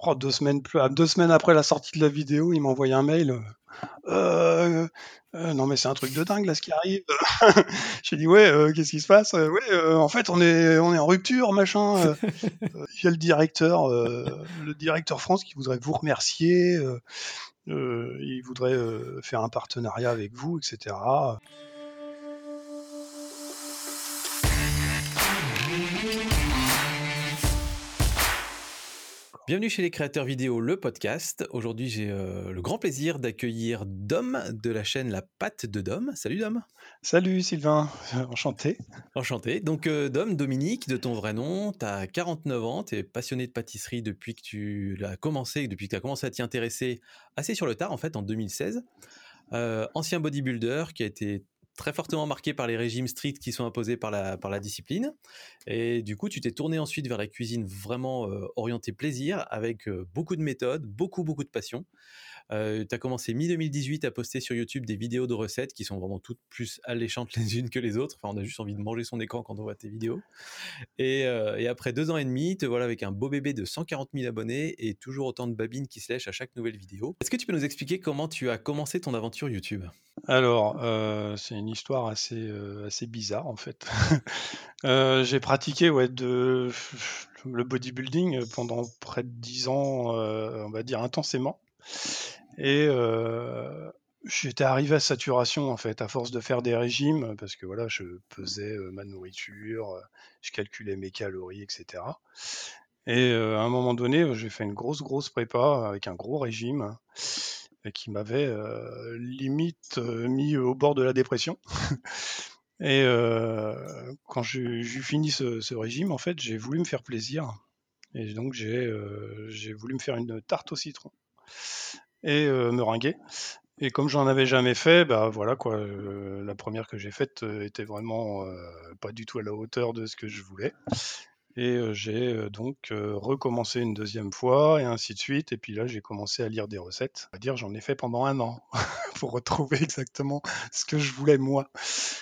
Oh, deux semaines plus, deux semaines après la sortie de la vidéo, il m'a envoyé un mail. Euh, euh, non mais c'est un truc de dingue là ce qui arrive. J'ai dit ouais, euh, qu'est-ce qui se passe? Euh, Ouais, euh, en fait on est on est en rupture machin. euh. Euh, Il y a le directeur, euh, le directeur France qui voudrait vous remercier. euh, euh, il voudrait euh, faire un partenariat avec vous, etc. Bienvenue chez les créateurs vidéo, le podcast. Aujourd'hui, j'ai euh, le grand plaisir d'accueillir Dom de la chaîne La Patte de Dom. Salut Dom. Salut Sylvain, enchanté. Enchanté. Donc euh, Dom, Dominique, de ton vrai nom, tu as 49 ans, tu es passionné de pâtisserie depuis que tu l'as commencé, depuis que tu as commencé à t'y intéresser assez sur le tard, en fait, en 2016. Euh, ancien bodybuilder qui a été très fortement marqué par les régimes stricts qui sont imposés par la, par la discipline. Et du coup, tu t'es tourné ensuite vers la cuisine vraiment euh, orientée plaisir, avec euh, beaucoup de méthodes, beaucoup, beaucoup de passion. Euh, tu as commencé mi-2018 à poster sur YouTube des vidéos de recettes qui sont vraiment toutes plus alléchantes les unes que les autres. Enfin, on a juste envie de manger son écran quand on voit tes vidéos. Et, euh, après deux ans et demi, te voilà avec un beau bébé de 140 000 abonnés et toujours autant de babines qui se lèchent à chaque nouvelle vidéo. Est-ce que tu peux nous expliquer comment tu as commencé ton aventure YouTube? Alors, euh, c'est une histoire assez, euh, bizarre en fait. J'ai pratiqué ouais, le bodybuilding pendant près de 10 ans, on va dire intensément. Et j'étais arrivé à saturation en fait, à force de faire des régimes, parce que voilà, je pesais ma nourriture, je calculais mes calories, etc. Et à un moment donné, j'ai fait une grosse, grosse prépa avec un gros régime qui m'avait limite mis au bord de la dépression. Et quand j'ai fini ce, régime, en fait, j'ai voulu me faire plaisir. Et donc, j'ai voulu me faire une tarte au citron et euh, meringuée. Et comme j'en avais jamais fait, bah voilà quoi, euh, la première que j'ai faite euh, était vraiment euh, pas du tout à la hauteur de ce que je voulais. Et j'ai donc recommencé une deuxième fois et ainsi de suite. Et puis là, j'ai commencé à lire des recettes. On va dire, j'en ai fait pendant un an pour retrouver exactement ce que je voulais moi.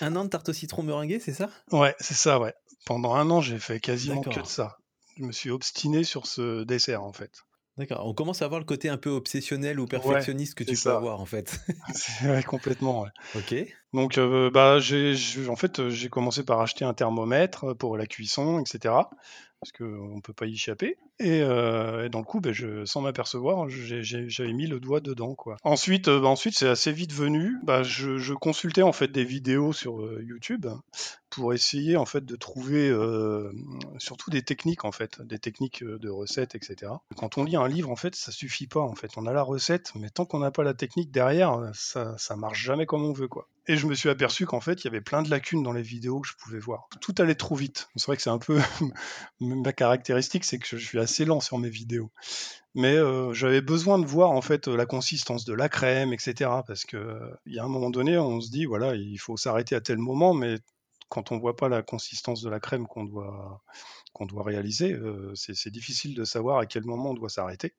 Un an de tarte au citron meringuée, c'est ça? Ouais, c'est ça, ouais. Pendant un an, j'ai fait quasiment que de ça. Je me suis obstiné sur ce dessert, en fait. D'accord. On commence à voir le côté un peu obsessionnel ou Ouais, perfectionniste que tu peux ça. avoir en fait. C'est ouais, complètement. ouais. ok. Donc, euh, bah, j'ai, en fait, euh, j'ai commencé par acheter un thermomètre pour la cuisson, etc. Parce qu'on ne peut pas y échapper. Et, euh, dans le coup, je, sans m'apercevoir, j'avais mis le doigt dedans. Quoi. Ensuite, euh, bah, ensuite c'est assez vite venu. Bah, je, consultais en fait des vidéos sur euh, YouTube pour essayer en fait de trouver euh, surtout des techniques en fait, des techniques euh, de recettes, etc. Quand on lit un livre, en fait, ça suffit pas. En fait, on a la recette, mais tant qu'on n'a pas la technique derrière, ça, ça marche jamais comme on veut, quoi. Et je me suis aperçu qu'en fait, il y avait plein de lacunes dans les vidéos que je pouvais voir. Tout allait trop vite. C'est vrai que c'est un peu ma caractéristique, c'est que je suis assez lent sur mes vidéos. Mais euh, j'avais besoin de voir en fait la consistance de la crème, etc. Parce que il y a un moment donné, on se dit voilà, il faut s'arrêter à tel moment, mais quand on voit pas la consistance de la crème qu'on doit qu'on doit réaliser, euh, c'est difficile de savoir à quel moment on doit s'arrêter,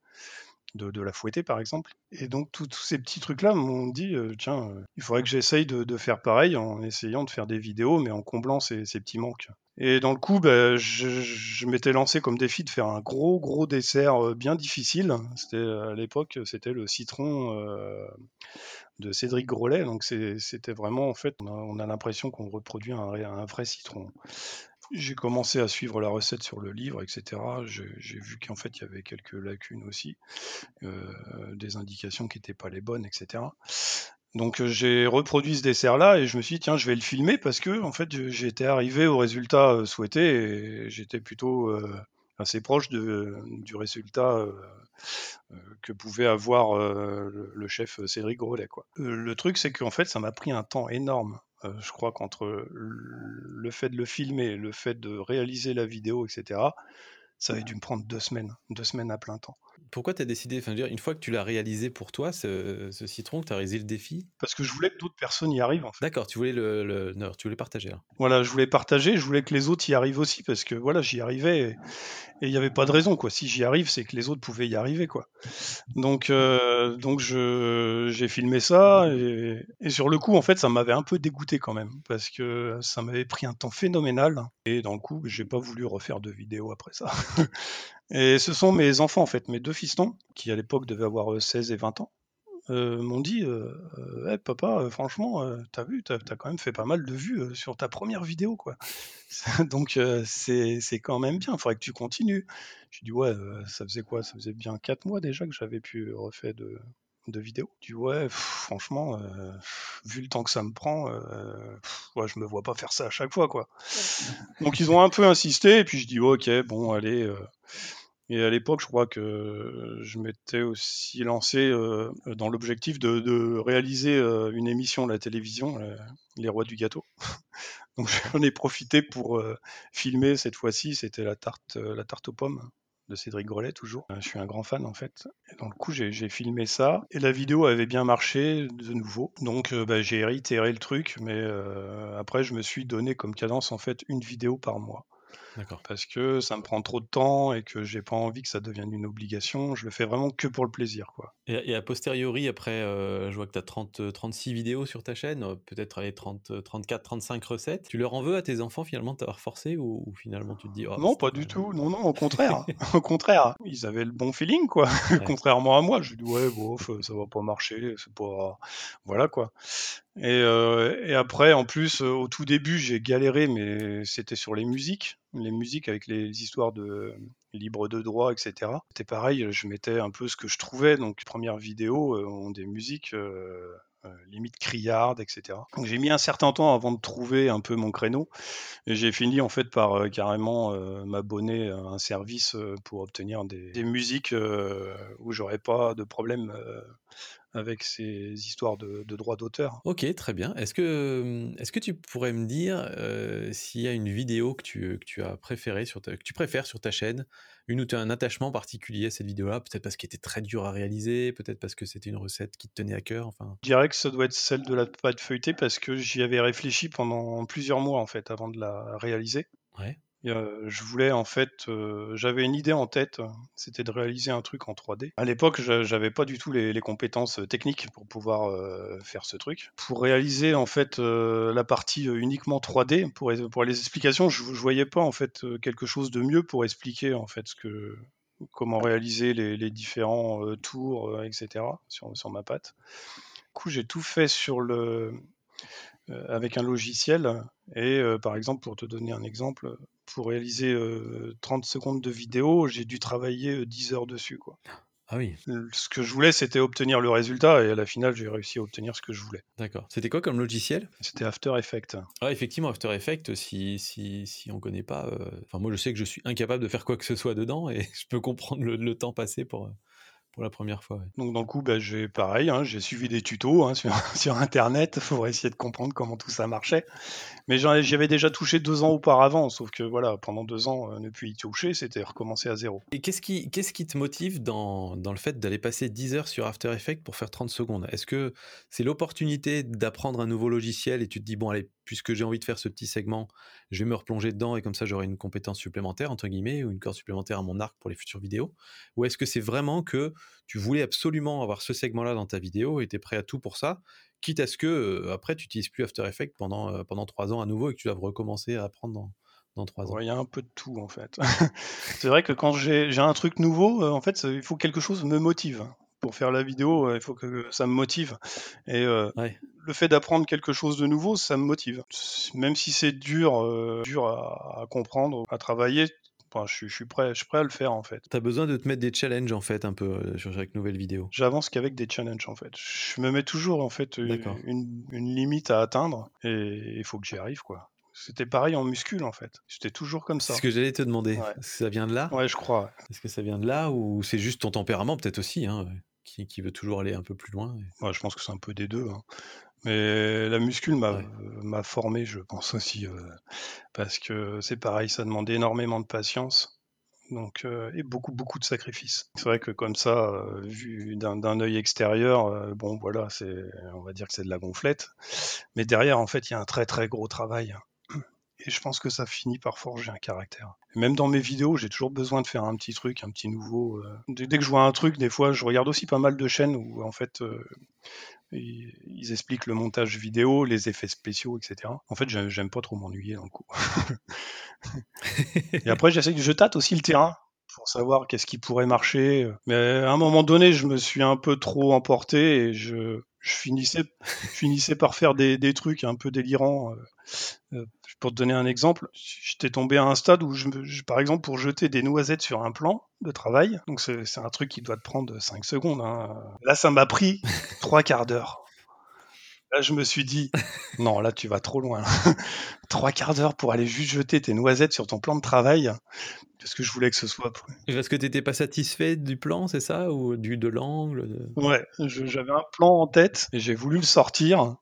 de, la fouetter par exemple. Et donc tous ces petits trucs-là m'ont dit, euh, tiens, euh, il faudrait que j'essaye de, faire pareil en essayant de faire des vidéos, mais en comblant ces, petits manques. Et dans le coup, bah, je, m'étais lancé comme défi de faire un gros gros dessert euh, bien difficile. C'était à l'époque, c'était le citron de Cédric Grolet. Donc c'était vraiment en fait, on a, on a l'impression qu'on reproduit un vrai citron. J'ai commencé à suivre la recette sur le livre, etc. J'ai vu qu'en fait il y avait quelques lacunes aussi, euh, des indications qui n'étaient pas les bonnes, etc. Donc j'ai reproduit ce dessert-là et je me suis dit tiens je vais le filmer parce que en fait j'étais arrivé au résultat euh, souhaité et j'étais plutôt euh, assez proche du résultat que pouvait avoir le, chef Cédric Grolet. Le truc c'est qu'en fait ça m'a pris un temps énorme. Euh, je crois qu'entre le fait de le filmer, le fait de réaliser la vidéo, etc., ça avait dû me prendre deux semaines, deux semaines à plein temps. Pourquoi tu as décidé, enfin, je veux dire, une fois que tu l'as réalisé pour toi, ce, ce citron, que tu as réalisé le défi? Parce que je voulais que d'autres personnes y arrivent en fait. D'accord, tu voulais le, le- non, tu voulais partager. là. Voilà, je voulais partager, je voulais que les autres y arrivent aussi, parce que voilà, j'y arrivais et et il n'y avait pas de raison, quoi. Si j'y arrive, c'est que les autres pouvaient y arriver, quoi. Donc, euh, donc je, j'ai filmé ça, et, et sur le coup, en fait, ça m'avait un peu dégoûté quand même, parce que ça m'avait pris un temps phénoménal, et dans le coup, j'ai pas voulu refaire de vidéo après ça. Et ce sont mes enfants, en fait, mes deux fistons, qui à l'époque devaient avoir 16 et 20 ans, euh, m'ont dit euh, euh, papa, franchement, t'as vu, t'as as quand même fait pas mal de vues sur ta première vidéo, quoi. Donc c'est quand même bien, il faudrait que tu continues. Je dis ouais, ça faisait quoi? Ça faisait bien 4 mois déjà que j'avais pu refaire de, de vidéos. Tu ouais, franchement, vu le temps que ça me prend, ouais, je me vois pas faire ça à chaque fois, quoi. Donc ils ont un peu insisté, et puis je dis ok, bon, allez. Et à l'époque, je crois que je m'étais aussi lancé dans l'objectif de, réaliser une émission à la télévision, Les Rois du Gâteau. Donc j'en ai profité pour filmer cette fois-ci, c'était la tarte, la tarte aux pommes de Cédric Grelet toujours. Je suis un grand fan en fait. Et dans le coup, j'ai filmé ça et la vidéo avait bien marché de nouveau. Donc bah, j'ai réitéré le truc, mais après je me suis donné comme cadence en fait une vidéo par mois. Parce que ça me prend trop de temps et que j'ai pas envie que ça devienne une obligation. Je le fais vraiment que pour le plaisir. Quoi. Et, a posteriori, après, euh, je vois que tu as 30, 36 vidéos sur ta chaîne, euh, peut-être les 30, 34, 35 recettes. Tu leur en veux à tes enfants finalement de t'avoir forcé ou, finalement tu te dis. Oh, non, pas du tout. Non, non, au contraire. au contraire. Ils avaient le bon feeling, quoi. Contrairement à moi. Je dis, ouais, bof, ça va pas marcher. C'est pas. Voilà, quoi. Et, euh, et, après, en plus, au tout début, j'ai galéré, mais c'était sur les musiques les musiques avec les histoires de libre de droit, etc. C'était pareil, je mettais un peu ce que je trouvais. Donc, première vidéo euh, ont des musiques euh, euh, limite criardes, etc. Donc, j'ai mis un certain temps avant de trouver un peu mon créneau. Et j'ai fini en fait par carrément m'abonner à un service pour obtenir des, des musiques où j'aurais pas de problème avec ces histoires de, droits d'auteur. Ok, très bien. Est-ce que, est que tu pourrais me dire euh, s'il y a une vidéo que tu, que tu as préférée sur que tu préfères sur ta chaîne, une où tu as un attachement particulier à cette vidéo-là, peut-être parce qu'elle était très dure à réaliser, peut-être parce que c'était une recette qui te tenait à cœur. Enfin. Je dirais que ça doit être celle de la pâte feuilletée parce que j'y avais réfléchi pendant plusieurs mois en fait avant de la réaliser. Ouais je voulais en fait, j'avais une idée en tête, c'était de réaliser un truc en 3D. À l'époque, j'avais pas du tout les, compétences techniques pour pouvoir faire ce truc. Pour réaliser en fait la partie uniquement 3D, pour, les explications, je, je voyais pas en fait quelque chose de mieux pour expliquer en fait comment réaliser les, différents tours, etc. sur, sur ma patte. Du coup, j'ai tout fait sur le, avec un logiciel. Et par exemple, pour te donner un exemple, pour réaliser 30 secondes de vidéo, j'ai dû travailler 10 heures dessus. Quoi. Ah oui. Ce que je voulais, c'était obtenir le résultat, et à la finale, j'ai réussi à obtenir ce que je voulais. D'accord. C'était quoi comme logiciel? C'était After Effects. Ah, effectivement, After Effects, si, si, si on connaît pas. Enfin, moi, je sais que je suis incapable de faire quoi que ce soit dedans, et je peux comprendre le temps passé pour, pour la première fois. Donc dans le coup, bah, j'ai pareil, hein, j'ai suivi des tutos hein, sur, sur, Internet pour essayer de comprendre comment tout ça marchait. Mais j'y avais déjà touché deux ans auparavant, sauf que voilà, pendant deux ans, euh, ne plus y toucher, c'était recommencer à zéro. Et qu'est-ce qui, qu'est-ce qui te motive dans, dans le fait d'aller passer 10 heures sur After Effects pour faire 30 secondes? Est-ce que c'est l'opportunité d'apprendre un nouveau logiciel et tu te dis, bon, allez, puisque j'ai envie de faire ce petit segment, je vais me replonger dedans et comme ça j'aurai une compétence supplémentaire, entre guillemets, ou une corde supplémentaire à mon arc pour les futures vidéos. Ou est-ce que c'est vraiment que tu voulais absolument avoir ce segment-là dans ta vidéo et tu es prêt à tout pour ça, quitte à ce que euh, après tu n'utilises plus After Effects pendant, euh, pendant trois ans à nouveau et que tu dois recommencer à apprendre dans, dans trois ans? Il y a un peu de tout en fait. c'est vrai que quand j'ai un truc nouveau, euh, en fait, il faut que quelque chose me motive pour faire la vidéo, il faut que ça me motive. Et le fait d'apprendre quelque chose de nouveau, ça me motive. Même si c'est dur, dur à, à, comprendre, à travailler, je, suis prêt, je suis prêt à le faire en fait. Tu as besoin de te mettre des challenges en fait un peu euh, sur chaque nouvelle vidéo. J'avance qu'avec des challenges en fait. Je me mets toujours en fait une, limite à atteindre et il faut que j'y arrive quoi. C'était pareil en muscule en fait. J'étais toujours comme ça. C'est ce que j'allais te demander. Ça vient de là? Ouais, je crois. Est-ce que ça vient de là ou c'est juste ton tempérament peut-être aussi hein, qui, veut toujours aller un peu plus loin Je pense que c'est un peu des deux. Hein. Mais la muscule m'a formé, je pense aussi, euh, parce que c'est pareil, ça demande énormément de patience, donc euh, et beaucoup beaucoup de sacrifices. C'est vrai que comme ça, euh, vu d'un œil extérieur, bon voilà, c'est, on va dire que c'est de la gonflette, mais derrière en fait il y a un très très gros travail. Et je pense que ça finit par forger un caractère. même dans mes vidéos, j'ai toujours besoin de faire un petit truc, un petit nouveau. Dès, que je vois un truc, des fois, je regarde aussi pas mal de chaînes où en fait ils, expliquent le montage vidéo, les effets spéciaux, etc. En fait, j'aime pas trop m'ennuyer dans le coup. et après, j'essaie, je tâte aussi le terrain pour savoir qu'est-ce qui pourrait marcher. Mais à un moment donné, je me suis un peu trop emporté et je, je finissais, je par faire des, des trucs un peu délirants. Euh, pour te donner un exemple, j'étais tombé à un stade où, je, par exemple, pour jeter des noisettes sur un plan de travail, donc c'est un truc qui doit te prendre 5 secondes. Hein. Là, ça m'a pris trois quarts d'heure. Là, je me suis dit, non, là, tu vas trop loin. Trois quarts d'heure pour aller juste jeter tes noisettes sur ton plan de travail. Parce que je voulais que ce soit. Parce que tu n'étais pas satisfait du plan, c'est ça Ou du, de l'angle Ouais, j'avais un plan en tête et j'ai voulu le sortir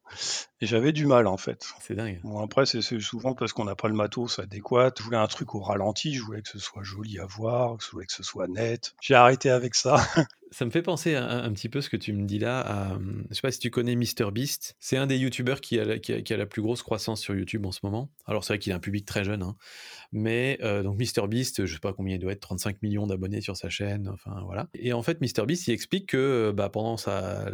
et j'avais du mal en fait. C'est dingue. Bon, après, c'est souvent parce qu'on n'a pas le matos adéquat. Je voulais un truc au ralenti, je voulais que ce soit joli à voir, je voulais que ce soit net. J'ai arrêté avec ça. Ça me fait penser un, petit peu ce que tu me dis là. À, je sais pas si tu connais MrBeast. C'est un des youtubeurs qui a, qui, a, la plus grosse croissance sur YouTube en ce moment. Alors c'est vrai qu'il a un public très jeune, hein. mais euh, donc MrBeast, je sais pas combien il doit être, 35 millions d'abonnés sur sa chaîne. Enfin voilà. Et en fait, MrBeast, il explique que bah, pendant sa,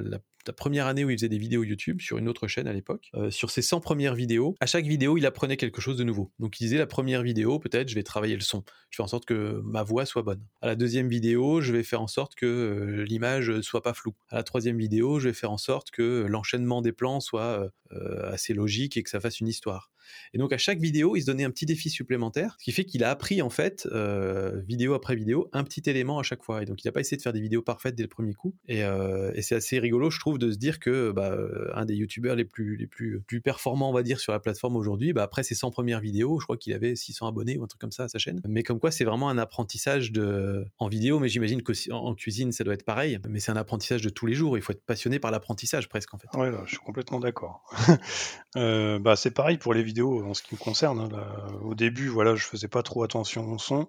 la première année où il faisait des vidéos YouTube sur une autre chaîne à l'époque, euh, sur ses 100 premières vidéos, à chaque vidéo, il apprenait quelque chose de nouveau. Donc il disait la première vidéo, peut-être, je vais travailler le son. Je fais en sorte que ma voix soit bonne. À la deuxième vidéo, je vais faire en sorte que euh, l'image soit pas floue. À la troisième vidéo, je vais faire en sorte que l'enchaînement des plans soit euh, assez logique et que ça fasse une histoire. Et donc à chaque vidéo, il se donnait un petit défi supplémentaire, ce qui fait qu'il a appris en fait, euh, vidéo après vidéo, un petit élément à chaque fois. Et donc il n'a pas essayé de faire des vidéos parfaites dès le premier coup. Et, euh, c'est assez rigolo, je trouve, de se dire que bah, euh, un des youtubeurs les plus, les plus, plus performants, on va dire, sur la plateforme aujourd'hui, bah, après ses 100 premières vidéos, je crois qu'il avait 600 abonnés ou un truc comme ça à sa chaîne. Mais comme quoi, c'est vraiment un apprentissage de... en vidéo, mais j'imagine qu'en cuisine, ça doit être pareil. Mais c'est un apprentissage de tous les jours. Il faut être passionné par l'apprentissage presque en fait. Ouais, je suis complètement d'accord. bah, c'est pareil pour les vidéos en ce qui me concerne. Hein, au début, voilà, je faisais pas trop attention au son.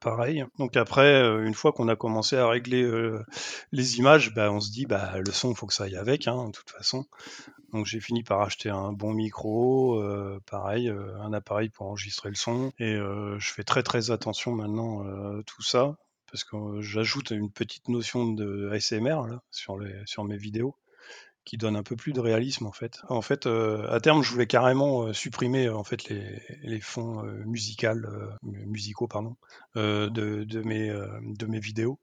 Pareil. Donc après, euh, une fois qu'on a commencé à régler euh, les images, bah, on se dit bah le son, faut que ça aille avec, hein, de toute façon. Donc j'ai fini par acheter un bon micro, euh, pareil, un appareil pour enregistrer le son. Et je fais très très attention maintenant à tout ça parce que j'ajoute une petite notion de ASMR là, sur, les, sur mes vidéos qui donne un peu plus de réalisme en fait. En fait, euh, à terme, je voulais carrément euh, supprimer en fait les, les fonds euh, musicales, musicaux pardon, de, de, mes de mes vidéos,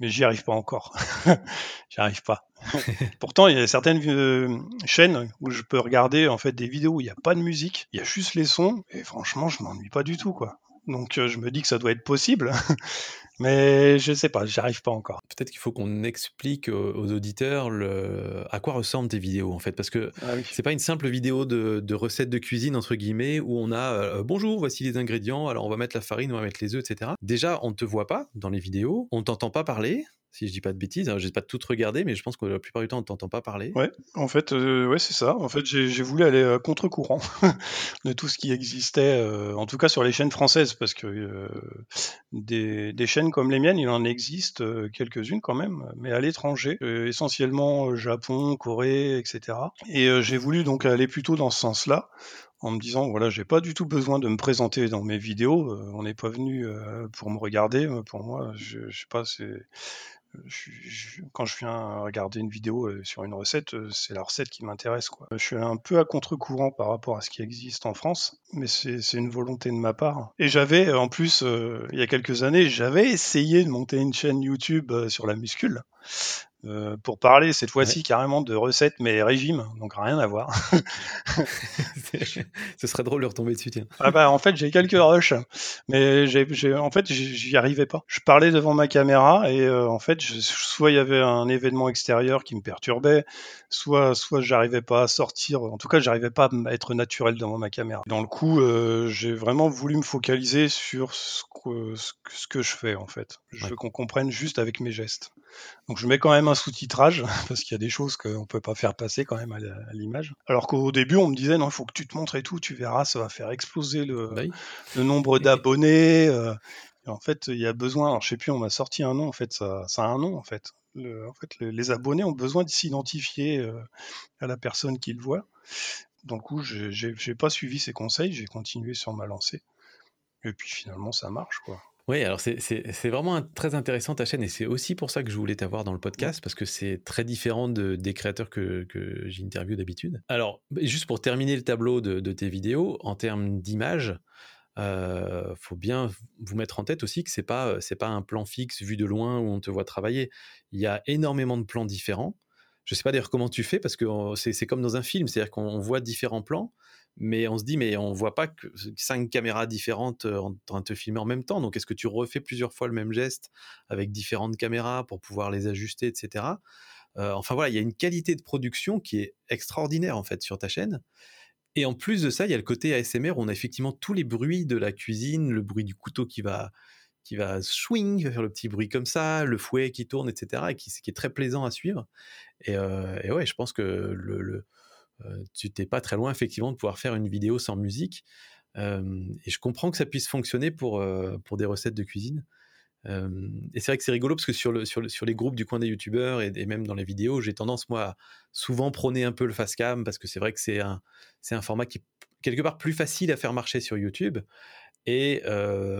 mais j'y arrive pas encore. j'y arrive pas. Pourtant, il y a certaines chaînes où je peux regarder en fait des vidéos où il n'y a pas de musique, il y a juste les sons, et franchement, je m'ennuie pas du tout quoi. Donc je me dis que ça doit être possible, mais je sais pas, j'arrive pas encore. Peut-être qu'il faut qu'on explique aux, auditeurs le, à quoi ressemblent tes vidéos en fait, parce que ah c'est pas une simple vidéo de, de, recettes de cuisine entre guillemets où on a bonjour, voici les ingrédients, alors on va mettre la farine, on va mettre les œufs, etc. Déjà, on ne te voit pas dans les vidéos, on t'entend pas parler, si je dis pas de bêtises. Je n'ai pas tout regardé, mais je pense que la plupart du temps, on ne t'entend pas parler. Ouais, en fait, euh, ouais, c'est ça. En fait, j'ai voulu aller à contre-courant de tout ce qui existait, euh, en tout cas sur les chaînes françaises, parce que euh, des, des, chaînes comme les miennes, il en existe quelques-unes quand même, mais à l'étranger, essentiellement Japon, Corée, etc. Et j'ai voulu donc aller plutôt dans ce sens-là, en me disant voilà j'ai pas du tout besoin de me présenter dans mes vidéos on n'est pas venu pour me regarder pour moi je, je sais pas c'est quand je viens regarder une vidéo euh, sur une recette, euh, c'est la recette qui m'intéresse. Je suis un peu à contre-courant par rapport à ce qui existe en France, mais c'est une volonté de ma part. Et j'avais, en plus, euh, il y a quelques années, j'avais essayé de monter une chaîne YouTube sur la muscule. Euh, pour parler cette fois-ci carrément de recettes mais régime, donc rien à voir. Ce serait drôle de retomber dessus, tiens. Ah bah, en fait, j'ai quelques rushs, mais j'ai, en fait, j'y arrivais pas. Je parlais devant ma caméra et euh, en fait, soit il y avait un événement extérieur qui me perturbait, soit, soit j'arrivais pas à sortir. En tout cas, j'arrivais pas à être naturel devant ma caméra. Dans le coup, euh, j'ai vraiment voulu me focaliser sur ce que, ce que je fais en fait. Je veux qu'on comprenne juste avec mes gestes. Donc je mets quand même un sous-titrage parce qu'il y a des choses qu'on peut pas faire passer quand même à l'image. Alors qu'au début on me disait non il faut que tu te montres et tout, tu verras ça va faire exploser le, bah le nombre d'abonnés. Euh. en fait il y a besoin, alors je sais plus on m'a sorti un nom en fait ça, ça a un nom en fait. En fait les abonnés ont besoin de s'identifier euh, à la personne qu'ils voient. Donc coup j'ai pas suivi ces conseils, j'ai continué sur ma lancée. Et puis finalement ça marche quoi. Oui, alors c'est vraiment très intéressant ta chaîne et c'est aussi pour ça que je voulais t'avoir dans le podcast parce que c'est très différent de, des créateurs que, que j'interviewe d'habitude. Alors, juste pour terminer le tableau de, tes vidéos, en termes d'image, euh, faut bien vous mettre en tête aussi que c'est pas c'est pas un plan fixe vu de loin où on te voit travailler. Il y a énormément de plans différents. Je sais pas d'ailleurs comment tu fais parce que c'est comme dans un film, c'est-à-dire qu'on voit différents plans, mais on se dit mais on voit pas que cinq caméras différentes en train de te filmer en même temps. Donc est-ce que tu refais plusieurs fois le même geste avec différentes caméras pour pouvoir les ajuster, etc. Euh, enfin voilà, il y a une qualité de production qui est extraordinaire en fait sur ta chaîne. Et en plus de ça, il y a le côté ASMR où on a effectivement tous les bruits de la cuisine, le bruit du couteau qui va qui va swing, faire le petit bruit comme ça, le fouet qui tourne, etc. Et qui, qui est très plaisant à suivre. Et, euh, ouais, je pense que euh, tu t'es pas très loin effectivement de pouvoir faire une vidéo sans musique. et je comprends que ça puisse fonctionner pour, pour des recettes de cuisine et c'est vrai que c'est rigolo parce que sur, le, sur, sur, les groupes du coin des youtubeurs et, même dans les vidéos, j'ai tendance moi à souvent prôner un peu le fast cam parce que c'est vrai que c'est un, format qui est quelque part plus facile à faire marcher sur YouTube. Et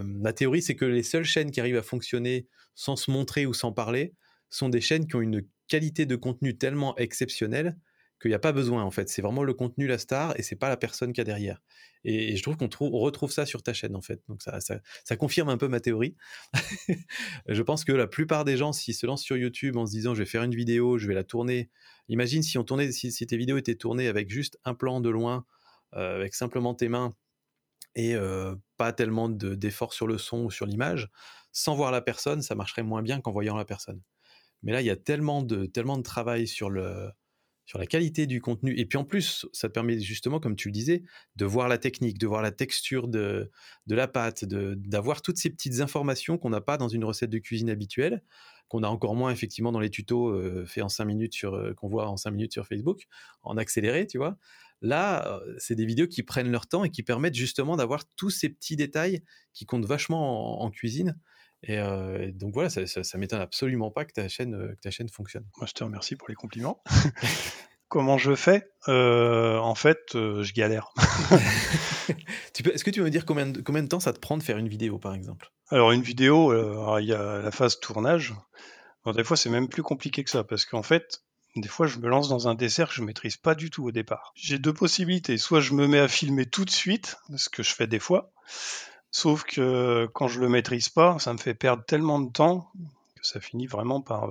ma théorie, c'est que les seules chaînes qui arrivent à fonctionner sans se montrer ou sans parler sont des chaînes qui ont une qualité de contenu tellement exceptionnelle qu'il n'y a pas besoin en fait. C'est vraiment le contenu la star et c'est pas la personne qu'il y a derrière. Et, je trouve qu'on retrouve ça sur ta chaîne en fait. Donc ça, ça, confirme un peu ma théorie. je pense que la plupart des gens, s'ils se lancent sur YouTube en se disant je vais faire une vidéo, je vais la tourner. Imagine si on tournait, si, tes vidéos étaient tournées avec juste un plan de loin, euh, avec simplement tes mains et euh, pas tellement d'efforts sur le son ou sur l'image, sans voir la personne, ça marcherait moins bien qu'en voyant la personne. Mais là, il y a tellement de, tellement de travail sur le, sur la qualité du contenu. Et puis en plus, ça te permet justement, comme tu le disais, de voir la technique, de voir la texture de, de la pâte, d'avoir toutes ces petites informations qu'on n'a pas dans une recette de cuisine habituelle, qu'on a encore moins effectivement dans les tutos euh, faits en 5 minutes sur euh, qu'on voit en 5 minutes sur Facebook, en accéléré, tu vois. Là, euh, c'est des vidéos qui prennent leur temps et qui permettent justement d'avoir tous ces petits détails qui comptent vachement en, cuisine. Et, donc voilà, ça, ça, m'étonne absolument pas que ta chaîne, que ta chaîne fonctionne. Moi, je te remercie pour les compliments. Comment je fais? Euh, En fait, euh, je galère. Est-ce que tu veux me dire combien de, combien de temps ça te prend de faire une vidéo, par exemple? Alors, une vidéo, il y a la phase tournage. des fois, c'est même plus compliqué que ça, parce qu'en fait, des fois, je me lance dans un dessert que je maîtrise pas du tout au départ. J'ai deux possibilités. Soit je me mets à filmer tout de suite, ce que je fais des fois. Sauf que quand je le maîtrise pas, ça me fait perdre tellement de temps ça finit vraiment par,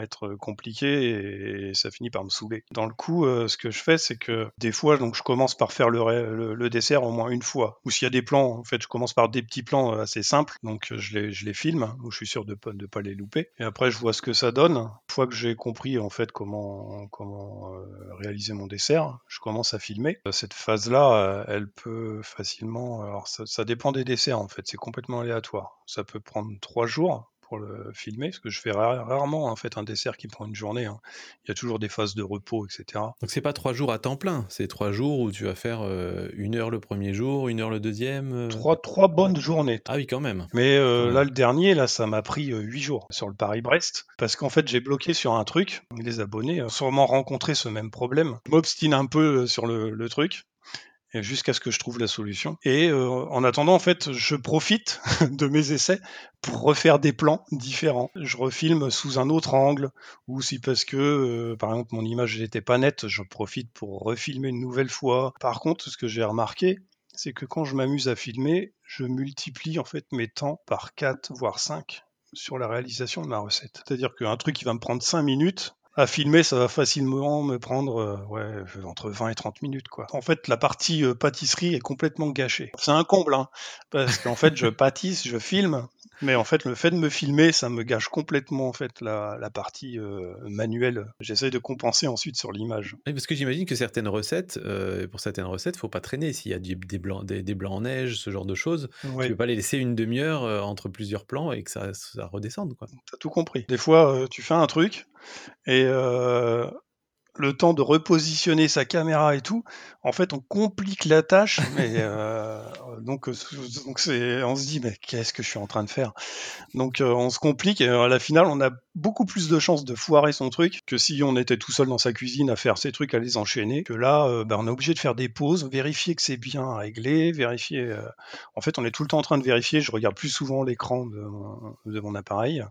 être compliqué et, ça finit par me saouler. Dans le coup, ce que je fais, c'est que des fois, donc je commence par faire le, dessert au moins une fois. Ou s'il y a des plans, en fait, je commence par des petits plans assez simples, donc je les, filme, où je suis sûr de ne pas les louper. Et après, je vois ce que ça donne. Une fois que j'ai compris en fait comment, comment réaliser mon dessert, je commence à filmer. Cette phase-là, elle peut facilement. Alors, ça, ça dépend des desserts en fait, c'est complètement aléatoire. Ça peut prendre trois jours pour le filmer, parce que je fais rarement en fait un dessert qui prend une journée. Hein. Il y a toujours des phases de repos, etc. Donc c'est pas trois jours à temps plein, c'est trois jours où tu vas faire euh, une heure le premier jour, une heure le deuxième. Euh trois, trois bonnes journées. Ah oui, quand même. Mais euh, là, le dernier, là, ça m'a pris huit jours sur le Paris-Brest, parce qu'en fait, j'ai bloqué sur un truc. Les abonnés ont sûrement rencontré ce même problème. Je m'obstine un peu sur le, le truc jusqu'à ce que je trouve la solution. Et euh, en attendant, en fait, je profite de mes essais pour refaire des plans différents. Je refilme sous un autre angle, ou si parce que, euh, par exemple, mon image n'était pas nette, je profite pour refilmer une nouvelle fois. Par contre, ce que j'ai remarqué, c'est que quand je m'amuse à filmer, je multiplie en fait mes temps par 4, voire 5 sur la réalisation de ma recette. C'est-à-dire qu'un truc qui va me prendre 5 minutes, à filmer, ça va facilement me prendre euh, ouais, entre 20 et 30 minutes. Quoi. En fait, la partie euh, pâtisserie est complètement gâchée. C'est un comble, hein, parce qu'en fait, je pâtisse, je filme, mais en fait, le fait de me filmer, ça me gâche complètement en fait la, partie euh, manuelle. J'essaie de compenser ensuite sur l'image. parce que j'imagine que certaines recettes, pour certaines recettes, faut pas traîner. S'il y a des, blancs, des, blancs en neige, ce genre de choses, ouais. tu peux pas les laisser une demi-heure entre plusieurs plans et que ça, ça redescende. Tu as tout compris. Des fois, tu fais un truc, et euh, le temps de repositionner sa caméra et tout, en fait, on complique la tâche. Mais euh, donc, donc c'est, on se dit, mais qu'est-ce que je suis en train de faire? Donc, euh, on se complique et à la finale, on a beaucoup plus de chances de foirer son truc que si on était tout seul dans sa cuisine à faire ses trucs, à les enchaîner. Que là, ben, on est obligé de faire des pauses, vérifier que c'est bien réglé, vérifier. En fait, on est tout le temps en train de vérifier. Je regarde plus souvent l'écran de, de mon appareil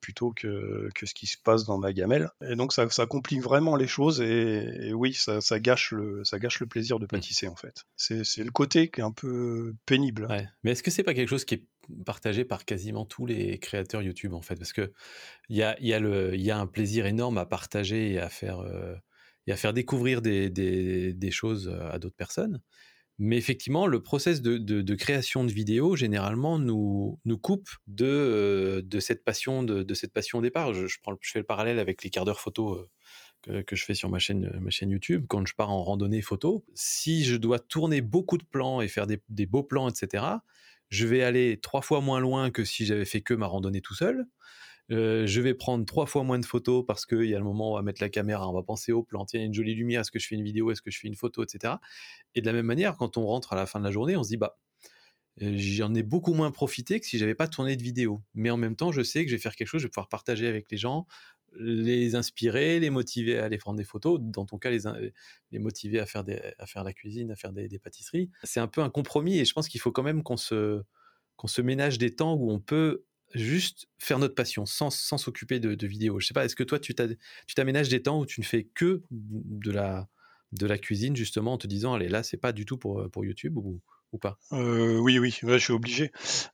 plutôt que, que, ce qui se passe dans ma gamelle. Et donc ça, ça complique vraiment les choses et, oui, ça, ça, gâche le, ça gâche le plaisir de mmh. pâtisser en fait. C'est le côté qui est un peu pénible. Mais est-ce que c'est pas quelque chose qui est partagé par quasiment tous les créateurs YouTube en fait? Parce que il y a, un plaisir énorme à partager et à faire, euh, découvrir des, choses à d'autres personnes. Mais effectivement, le process de, création de vidéos, généralement, nous, nous coupe de, euh, cette passion, de, cette passion au départ. Je, prends, je fais le parallèle avec les quarts d'heure photo euh, que, je fais sur ma chaîne, ma chaîne YouTube. Quand je pars en randonnée photo, si je dois tourner beaucoup de plans et faire des, des beaux plans, etc., je vais aller trois fois moins loin que si j'avais fait que ma randonnée tout seul. Euh, je vais prendre trois fois moins de photos parce qu'il y a le moment où on va mettre la caméra, on va penser au plan, tiens, il y a une jolie lumière, est-ce que je fais une vidéo, est-ce que je fais une photo, etc. Et de la même manière, quand on rentre à la fin de la journée, on se dit, bah, euh, j'en ai beaucoup moins profité que si j'avais pas tourné de vidéo. Mais en même temps, je sais que je vais faire quelque chose, je vais pouvoir partager avec les gens, les inspirer, les motiver à aller prendre des photos, dans ton cas, les, motiver à faire, la cuisine, à faire des, pâtisseries. C'est un peu un compromis et je pense qu'il faut quand même qu'on se, se ménage des temps où on peut juste faire notre passion sans s'occuper de, de, vidéos. Je sais pas, est-ce que toi, tu t'aménages des temps où tu ne fais que de la, de la cuisine, justement, en te disant, allez, là, c'est pas du tout pour, pour YouTube ou, ou pas? Euh, Oui, oui, ouais, je suis obligé.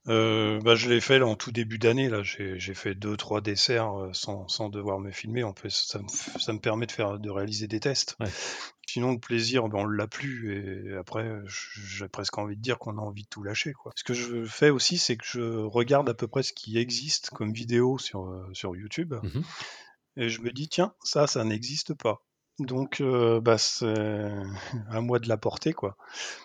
Euh, bah, je l'ai fait là, en tout début d'année. Là, j'ai fait deux, trois desserts euh, sans, sans, devoir me filmer. En plus, ça me, ça me permet de faire, de réaliser des tests. Ouais. Sinon, le plaisir, ben, on l'a plus. Et après, j'ai presque envie de dire qu'on a envie de tout lâcher. Quoi. Ce que je fais aussi, c'est que je regarde à peu près ce qui existe comme vidéo sur, sur YouTube. Mmh et je me dis, tiens, ça, ça n'existe pas. Donc, euh, bah, c'est à moi de l'apporter, quoi.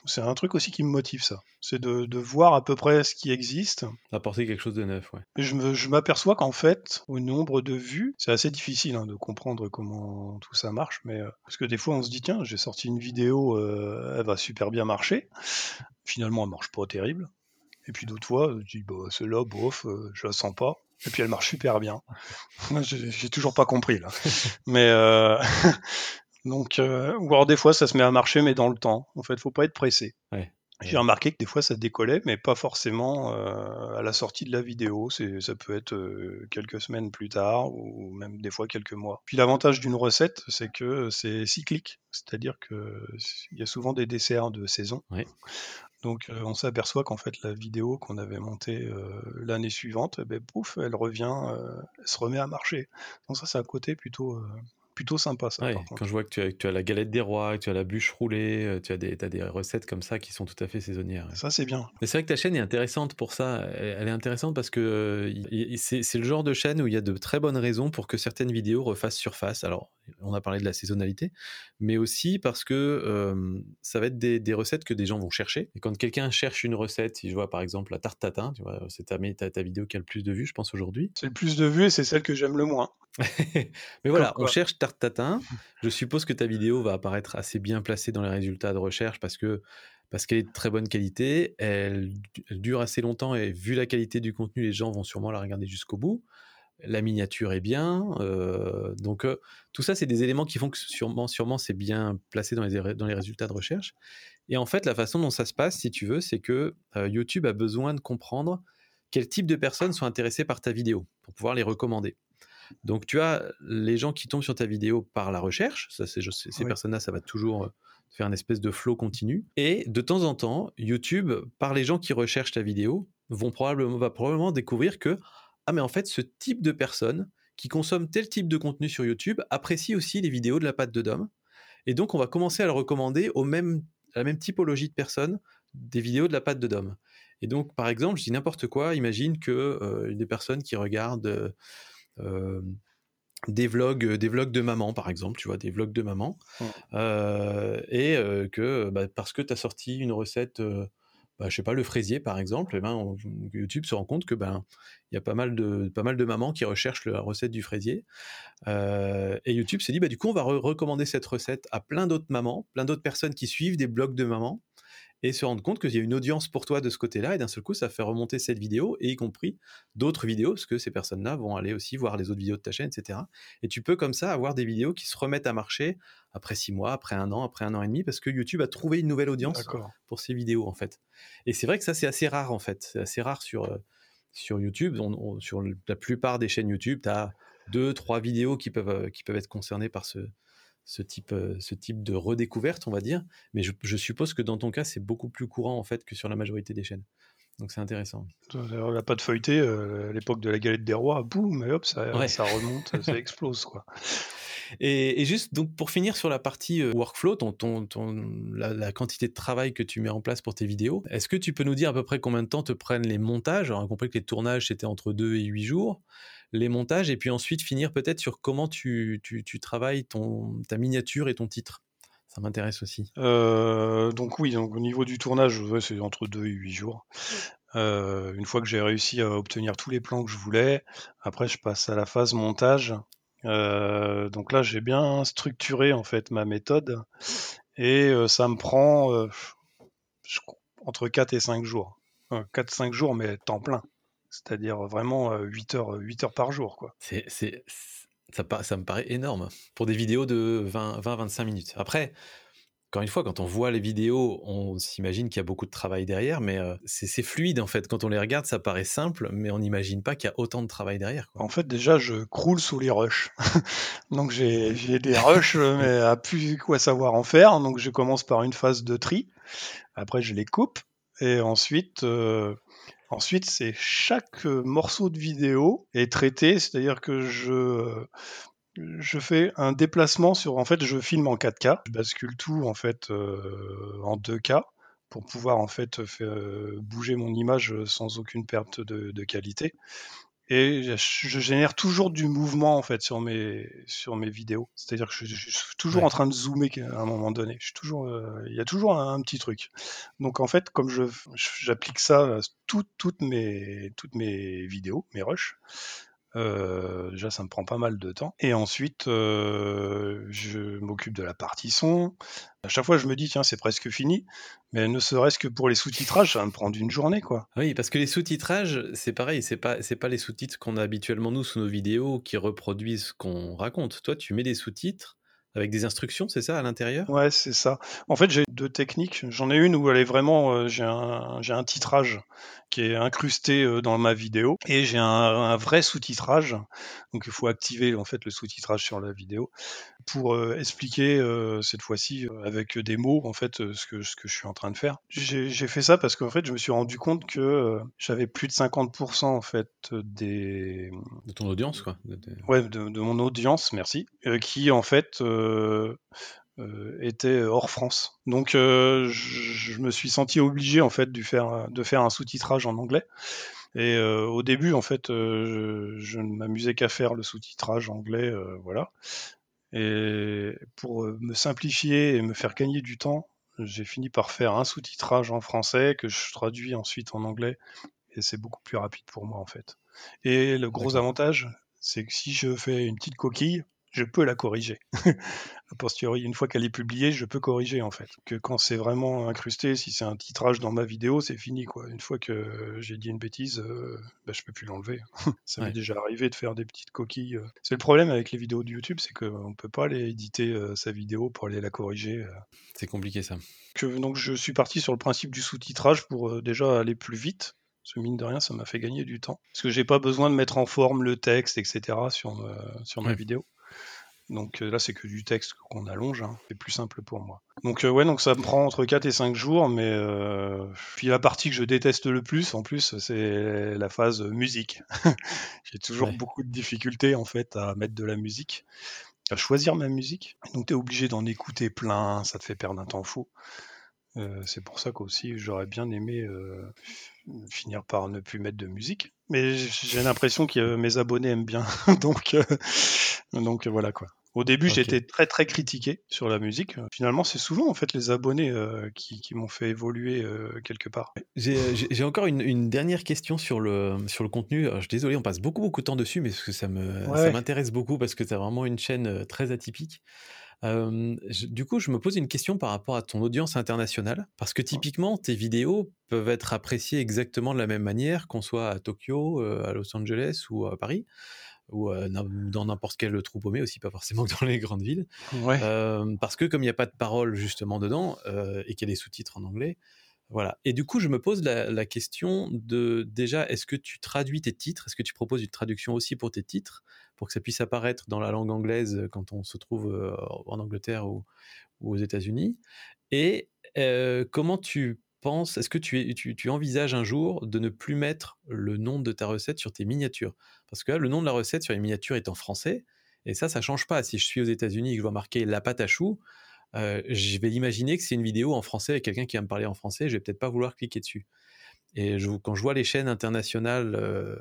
C'est un truc aussi qui me motive, ça. C'est de, de, voir à peu près ce qui existe. Apporter quelque chose de neuf, ouais. Et je m'aperçois qu'en fait, au nombre de vues, c'est assez difficile hein, de comprendre comment tout ça marche, mais euh, parce que des fois, on se dit, tiens, j'ai sorti une vidéo, euh, elle va super bien marcher. Finalement, elle marche pas terrible. Et puis d'autres fois, je dis, bah, celle-là, bof, je la sens pas. Et puis elle marche super bien. J'ai toujours pas compris là. mais euh, donc, euh, ou alors des fois ça se met à marcher, mais dans le temps. En fait, faut pas être pressé. Ouais. J'ai remarqué que des fois ça décollait, mais pas forcément euh, à la sortie de la vidéo. Ça peut être euh, quelques semaines plus tard ou même des fois quelques mois. Puis l'avantage d'une recette, c'est que c'est cyclique, c'est-à-dire que il y a souvent des desserts de saison. Ouais. Donc on s'aperçoit qu'en fait la vidéo qu'on avait montée l'année suivante, eh ben, elle revient, elle se remet à marcher. Donc ça c'est un côté plutôt plutôt sympa ça. Ouais, quand je vois que tu, as, que tu, as, la galette des rois, que tu as la bûche roulée, tu as des, as des recettes comme ça qui sont tout à fait saisonnières. Ça c'est bien. Mais c'est vrai que ta chaîne est intéressante pour ça. Elle est intéressante parce que c'est le genre de chaîne où il y a de très bonnes raisons pour que certaines vidéos refassent surface. Alors on a parlé de la saisonnalité, mais aussi parce que euh, ça va être des, des, recettes que des gens vont chercher. Et quand quelqu'un cherche une recette, si je vois par exemple la tarte tatin, tu vois, c'est ta, ta, ta, vidéo qui a le plus de vues, je pense aujourd'hui. C'est le plus de vues et c'est celle que j'aime le moins. mais voilà, on cherche tarte Je suppose que ta vidéo va apparaître assez bien placée dans les résultats de recherche parce que parce qu'elle est de très bonne qualité, elle, elle, dure assez longtemps et vu la qualité du contenu, les gens vont sûrement la regarder jusqu'au bout la miniature est bien. Euh, donc, euh, tout ça, c'est des éléments qui font que sûrement, sûrement c'est bien placé dans les, dans les résultats de recherche. Et en fait, la façon dont ça se passe, si tu veux, c'est que euh, YouTube a besoin de comprendre quel type de personnes sont intéressées par ta vidéo pour pouvoir les recommander. Donc, tu as les gens qui tombent sur ta vidéo par la recherche. Ça, c'est, ces oui. personnes-là, ça va toujours faire une espèce de flow continu. Et de temps en temps, YouTube, par les gens qui recherchent ta vidéo, vont probablement, va probablement découvrir que ah mais en fait ce type de personne qui consomme tel type de contenu sur YouTube apprécie aussi les vidéos de la patte de Dom. Et donc on va commencer à le recommander au même, à la même typologie de personnes des vidéos de la patte de Dom. Et donc par exemple, je dis n'importe quoi, imagine que euh, des personnes qui regardent euh, des vlogs, des vlogs de maman par exemple, tu vois, des vlogs de maman, mmh. euh, et que bah, parce que tu as sorti une recette bah, je sais pas, le fraisier par exemple, et ben, on, YouTube se rend compte que ben il y a pas mal de pas mal de mamans qui recherchent la recette du fraisier, euh, et YouTube s'est dit bah du coup on va re recommander cette recette à plein d'autres mamans, plein d'autres personnes qui suivent des blogs de mamans, et se rendre compte qu'il y a une audience pour toi de ce côté-là, et d'un seul coup, ça fait remonter cette vidéo, et y compris d'autres vidéos, parce que ces personnes-là vont aller aussi voir les autres vidéos de ta chaîne, etc. Et tu peux comme ça avoir des vidéos qui se remettent à marcher après six mois, après un an, après un an et demi, parce que YouTube a trouvé une nouvelle audience pour ces vidéos, en fait. Et c'est vrai que ça, c'est assez rare, en fait. C'est assez rare sur, euh, sur YouTube. On, on, sur la plupart des chaînes YouTube, tu as deux, trois vidéos qui peuvent, euh, qui peuvent être concernées par ce, ce type, ce type de redécouverte, on va dire. Mais je, suppose que dans ton cas, c'est beaucoup plus courant en fait que sur la majorité des chaînes. Donc c'est intéressant. La pâte feuilletée, à l'époque de la galette des rois, boum, et hop, ça, ça remonte, ça explose quoi. Et, juste donc pour finir sur la partie workflow, ton, ton, ton la, quantité de travail que tu mets en place pour tes vidéos, est-ce que tu peux nous dire à peu près combien de temps te prennent les montages? Alors, on a compris que les tournages c'était entre 2 et 8 jours, les montages, et puis ensuite finir peut-être sur comment tu, tu, tu, travailles ton, ta miniature et ton titre. Ça m'intéresse aussi. Euh, donc oui, donc au niveau du tournage, c'est entre 2 et 8 jours. Euh, une fois que j'ai réussi à obtenir tous les plans que je voulais, après je passe à la phase montage. Euh, donc là, j'ai bien structuré en fait ma méthode et euh, ça me prend euh, entre 4 et 5 jours. 4-5 jours, mais temps plein. C'est-à-dire vraiment 8 heures, 8 heures par jour. Quoi. C'est, ça, ça, me paraît énorme pour des vidéos de 20-25 minutes. Après, encore une fois, quand on voit les vidéos, on s'imagine qu'il y a beaucoup de travail derrière, mais c'est fluide en fait. Quand on les regarde, ça paraît simple, mais on n'imagine pas qu'il y a autant de travail derrière. En fait, déjà, je croule sous les rushs. donc j'ai des rushs, mais à plus quoi savoir en faire. Donc je commence par une phase de tri. Après, je les coupe. Et ensuite, euh, ensuite c'est chaque morceau de vidéo est traité, c'est-à-dire que je je fais un déplacement sur. En fait, je filme en 4K. Je bascule tout en fait euh, en 2K pour pouvoir en fait bouger mon image sans aucune perte de, qualité. Et je génère toujours du mouvement en fait sur mes sur mes vidéos. C'est-à-dire que je, suis toujours en train de zoomer à un moment donné. Je suis toujours, euh, il y a toujours un, petit truc. Donc en fait, comme je j'applique ça à toutes mes toutes mes vidéos, mes rushs, euh, déjà, ça me prend pas mal de temps. Et ensuite, euh, je m'occupe de la partie son. À chaque fois, je me dis, tiens, c'est presque fini. Mais ne serait-ce que pour les sous-titrages, ça va me prendre une journée, quoi. Oui, parce que les sous-titrages, c'est pareil. C'est pas, c'est pas les sous-titres qu'on a habituellement, nous, sous nos vidéos, qui reproduisent ce qu'on raconte. Toi, tu mets des sous-titres avec des instructions, c'est ça, à l'intérieur? Ouais, c'est ça. En fait, j'ai deux techniques. J'en ai une où elle est vraiment, euh, j'ai un, un, titrage qui est incrusté euh, dans ma vidéo et j'ai un, un, vrai sous-titrage. Donc, il faut activer en fait le sous-titrage sur la vidéo pour euh, expliquer cette fois-ci avec des mots en fait ce que ce que je suis en train de faire. J'ai fait ça parce qu'en fait, je me suis rendu compte que j'avais plus de 50% en fait des de ton audience quoi. Ouais, de, de, mon audience, merci, qui en fait était hors France. Donc euh, je, me suis senti obligé en fait de faire, de faire un sous-titrage en anglais. Et au début, en fait, je, ne m'amusais qu'à faire le sous-titrage anglais, voilà. Et pour me simplifier et me faire gagner du temps, j'ai fini par faire un sous-titrage en français que je traduis ensuite en anglais. Et c'est beaucoup plus rapide pour moi, en fait. Et le gros avantage, c'est que si je fais une petite coquille, je peux la corriger. a posteriori, une fois qu'elle est publiée, je peux corriger en fait. Que quand c'est vraiment incrusté, si c'est un titrage dans ma vidéo, c'est fini quoi. Une fois que j'ai dit une bêtise, euh, bah, je peux plus l'enlever. Ça m'est déjà arrivé de faire des petites coquilles. Euh. C'est le problème avec les vidéos de YouTube, c'est qu'on peut pas aller éditer euh, sa vidéo pour aller la corriger. C'est compliqué ça. Que, donc je suis parti sur le principe du sous-titrage pour déjà aller plus vite. Parce que mine de rien, ça m'a fait gagner du temps. Parce que j'ai pas besoin de mettre en forme le texte, etc. sur, sur ma vidéo. Donc euh, là, c'est que du texte qu'on allonge, hein. c'est plus simple pour moi. Donc euh, ouais, donc ça me prend entre 4 et 5 jours, mais euh, puis la partie que je déteste le plus, en plus, c'est la phase musique. J'ai toujours beaucoup de difficultés en fait à mettre de la musique, à choisir ma musique. Donc tu es obligé d'en écouter plein, ça te fait perdre un temps fou. c'est pour ça qu'aussi j'aurais bien aimé finir par ne plus mettre de musique. Mais j'ai l'impression que mes abonnés aiment bien. donc, donc voilà quoi. Au début, été très très critiqué sur la musique. Finalement, c'est souvent en fait les abonnés euh, qui, m'ont fait évoluer euh, quelque part. J'ai encore une, dernière question sur le, sur le contenu. je suis désolé, on passe beaucoup beaucoup de temps dessus, mais que ça m'intéresse beaucoup parce que c'est vraiment une chaîne euh, très atypique. du coup, je me pose une question par rapport à ton audience internationale, parce que typiquement, tes vidéos peuvent être appréciées exactement de la même manière, qu'on soit à Tokyo, à Los Angeles ou à Paris ou dans n'importe quel trou paumé aussi, pas forcément que dans les grandes villes. parce que comme il n'y a pas de parole justement dedans et qu'il y a des sous-titres en anglais, voilà. Et du coup, je me pose la, question de déjà, est-ce que tu traduis tes titres? Est-ce que tu proposes une traduction aussi pour tes titres? Pour que ça puisse apparaître dans la langue anglaise quand on se trouve en Angleterre ou, aux États-Unis. Et comment tu penses, est-ce que tu, tu, envisages un jour de ne plus mettre le nom de ta recette sur tes miniatures? Parce que là, le nom de la recette sur les miniatures est en français, et ça, ça change pas. Si je suis aux États-Unis et que je vois marquer la pâte à choux, je vais imaginer que c'est une vidéo en français avec quelqu'un qui va me parler en français, je vais peut-être pas vouloir cliquer dessus. Et quand je vois les chaînes internationales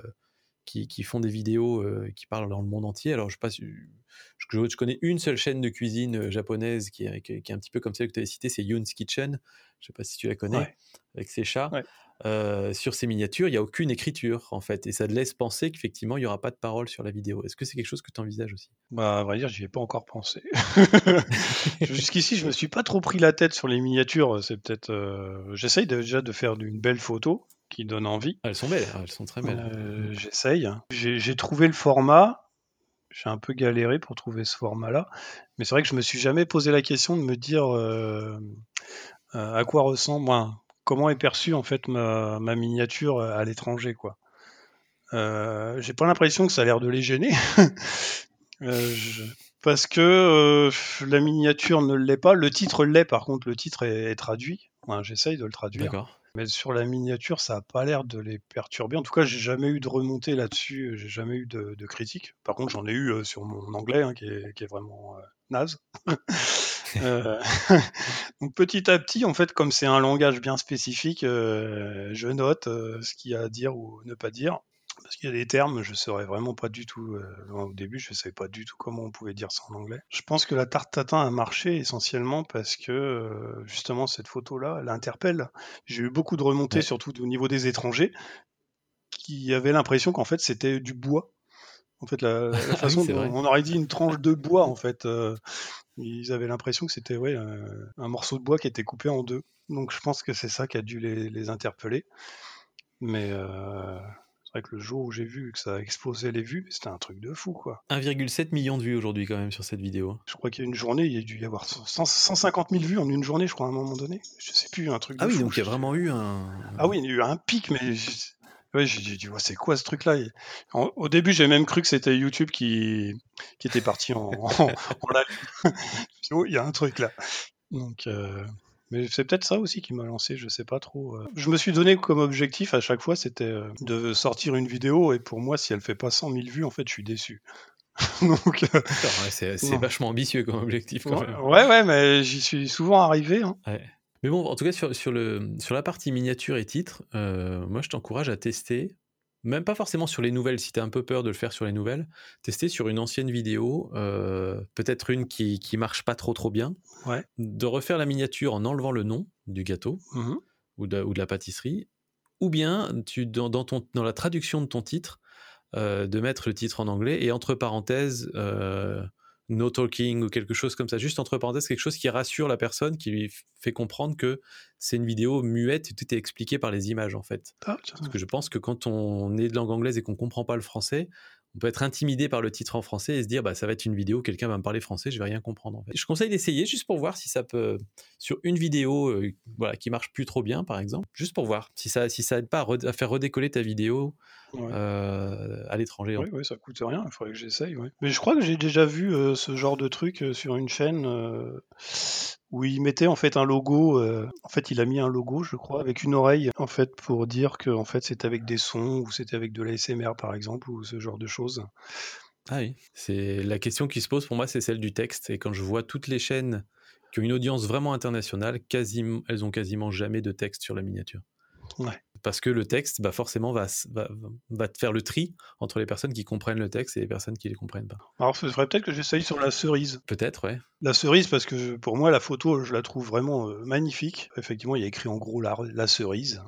qui, font des vidéos qui parlent dans le monde entier, alors je, passe, je, connais une seule chaîne de cuisine japonaise qui est, qui est, un petit peu comme celle que tu avais citée, c'est Yoon's Kitchen. Je sais pas si tu la connais, avec ses chats. Sur ces miniatures, il n'y a aucune écriture en fait, et ça te laisse penser qu'effectivement il n'y aura pas de parole sur la vidéo. Est-ce que c'est quelque chose que tu envisages aussi? Bah, à vrai dire, j'y ai pas encore pensé. Jusqu'ici, je me suis pas trop pris la tête sur les miniatures. C'est peut-être, j'essaye déjà de faire une belle photo qui donne envie. elles sont belles, elles sont très belles. Euh, j'essaye. J'ai trouvé le format. J'ai un peu galéré pour trouver ce format-là, mais c'est vrai que je me suis jamais posé la question de me dire euh, euh, à quoi ressemble, moi, comment est perçue en fait ma, miniature à l'étranger, quoi. J'ai pas l'impression que ça a l'air de les gêner. Parce que la miniature ne l'est pas. Le titre l'est, par contre, le titre est, traduit. J'essaye de le traduire. Mais sur la miniature, ça a pas l'air de les perturber. En tout cas, j'ai jamais eu de remontée là-dessus, j'ai jamais eu de, de critique. Par contre, j'en ai eu euh, sur mon anglais, hein, qui, est, vraiment euh, naze. Euh, donc petit à petit, en fait, comme c'est un langage bien spécifique, je note ce qu'il y a à dire ou ne pas dire. Parce qu'il y a des termes, je ne saurais vraiment pas du tout. Euh, au début, je ne savais pas du tout comment on pouvait dire ça en anglais. Je pense que la tarte tatin a marché essentiellement parce que euh, justement cette photo-là, elle interpelle. J'ai eu beaucoup de remontées, surtout au niveau des étrangers, qui avaient l'impression qu'en fait c'était du bois. En fait, la, façon dont on aurait dit une tranche de bois, en fait, euh, ils avaient l'impression que c'était ouais, un morceau de bois qui était coupé en deux. Donc je pense que c'est ça qui a dû les, les interpeller. Mais c'est vrai que le jour où j'ai vu que ça a explosé les vues, c'était un truc de fou, quoi. 1,7 million de vues aujourd'hui, quand même, sur cette vidéo. Je crois qu'il y a une journée, il y a dû y avoir 150 000 vues en une journée, je crois, à un moment donné. Je sais plus, un truc ah de fou. Ah oui, donc il y a vraiment eu un... Ah oui, il y a eu un pic, mais... Ouais, j'ai dit, c'est quoi ce truc-là? Au début, j'ai même cru que c'était YouTube qui, qui était parti en, en, live. oh, il y a un truc là. Donc, euh, mais c'est peut-être ça aussi qui m'a lancé, je sais pas trop. Euh. Je me suis donné comme objectif à chaque fois, c'était euh, de sortir une vidéo, et pour moi, si elle fait pas 100 000 vues, en fait, je suis déçu. Donc, euh, c'est vachement ambitieux comme objectif. Quand ouais, même. ouais, ouais, mais j'y suis souvent arrivé. Hein. Mais bon, en tout cas, sur, sur, le, sur la partie miniature et titre, moi, je t'encourage à tester même pas forcément sur les nouvelles, si tu as un peu peur de le faire sur les nouvelles, tester sur une ancienne vidéo, euh, peut-être une qui, qui marche pas trop trop bien, de refaire la miniature en enlevant le nom du gâteau mmh ou, de, ou, de, la pâtisserie, ou bien tu, dans, dans, ton, dans la traduction de ton titre, euh, de mettre le titre en anglais et entre parenthèses euh, no talking ou quelque chose comme ça, juste entre parenthèses, quelque chose qui rassure la personne, qui lui fait comprendre que c'est une vidéo muette et tout est expliqué par les images en fait. Ah, Parce que je pense que quand on est de langue anglaise et qu'on comprend pas le français, on peut être intimidé par le titre en français et se dire bah ça va être une vidéo, quelqu'un va me parler français, je vais rien comprendre. En fait. Je conseille d'essayer juste pour voir si ça peut sur une vidéo euh, voilà qui marche plus trop bien par exemple, juste pour voir si ça si ça aide pas à, faire redécoller ta vidéo euh, à l'étranger. Oui, oui, ça coûte rien, il faudrait que j'essaye. Mais je crois que j'ai déjà vu euh, ce genre de truc sur une chaîne où il mettait en fait un logo. en fait, il a mis un logo, je crois, avec une oreille, en fait, pour dire que en fait c'était avec des sons ou c'était avec de l'ASMR par exemple ou ce genre de choses. Ah oui, c'est la question qui se pose pour moi, c'est celle du texte. Et quand je vois toutes les chaînes qui ont une audience vraiment internationale, quasiment, elles ont quasiment jamais de texte sur la miniature. Ouais parce que le texte, bah forcément, va, va, va, te faire le tri entre les personnes qui comprennent le texte et les personnes qui ne les comprennent pas. Alors, ce serait peut-être que j'essaye sur la cerise. Peut-être, ouais. La cerise, parce que pour moi, la photo, je la trouve vraiment euh, magnifique. Effectivement, il y a écrit en gros la, la cerise.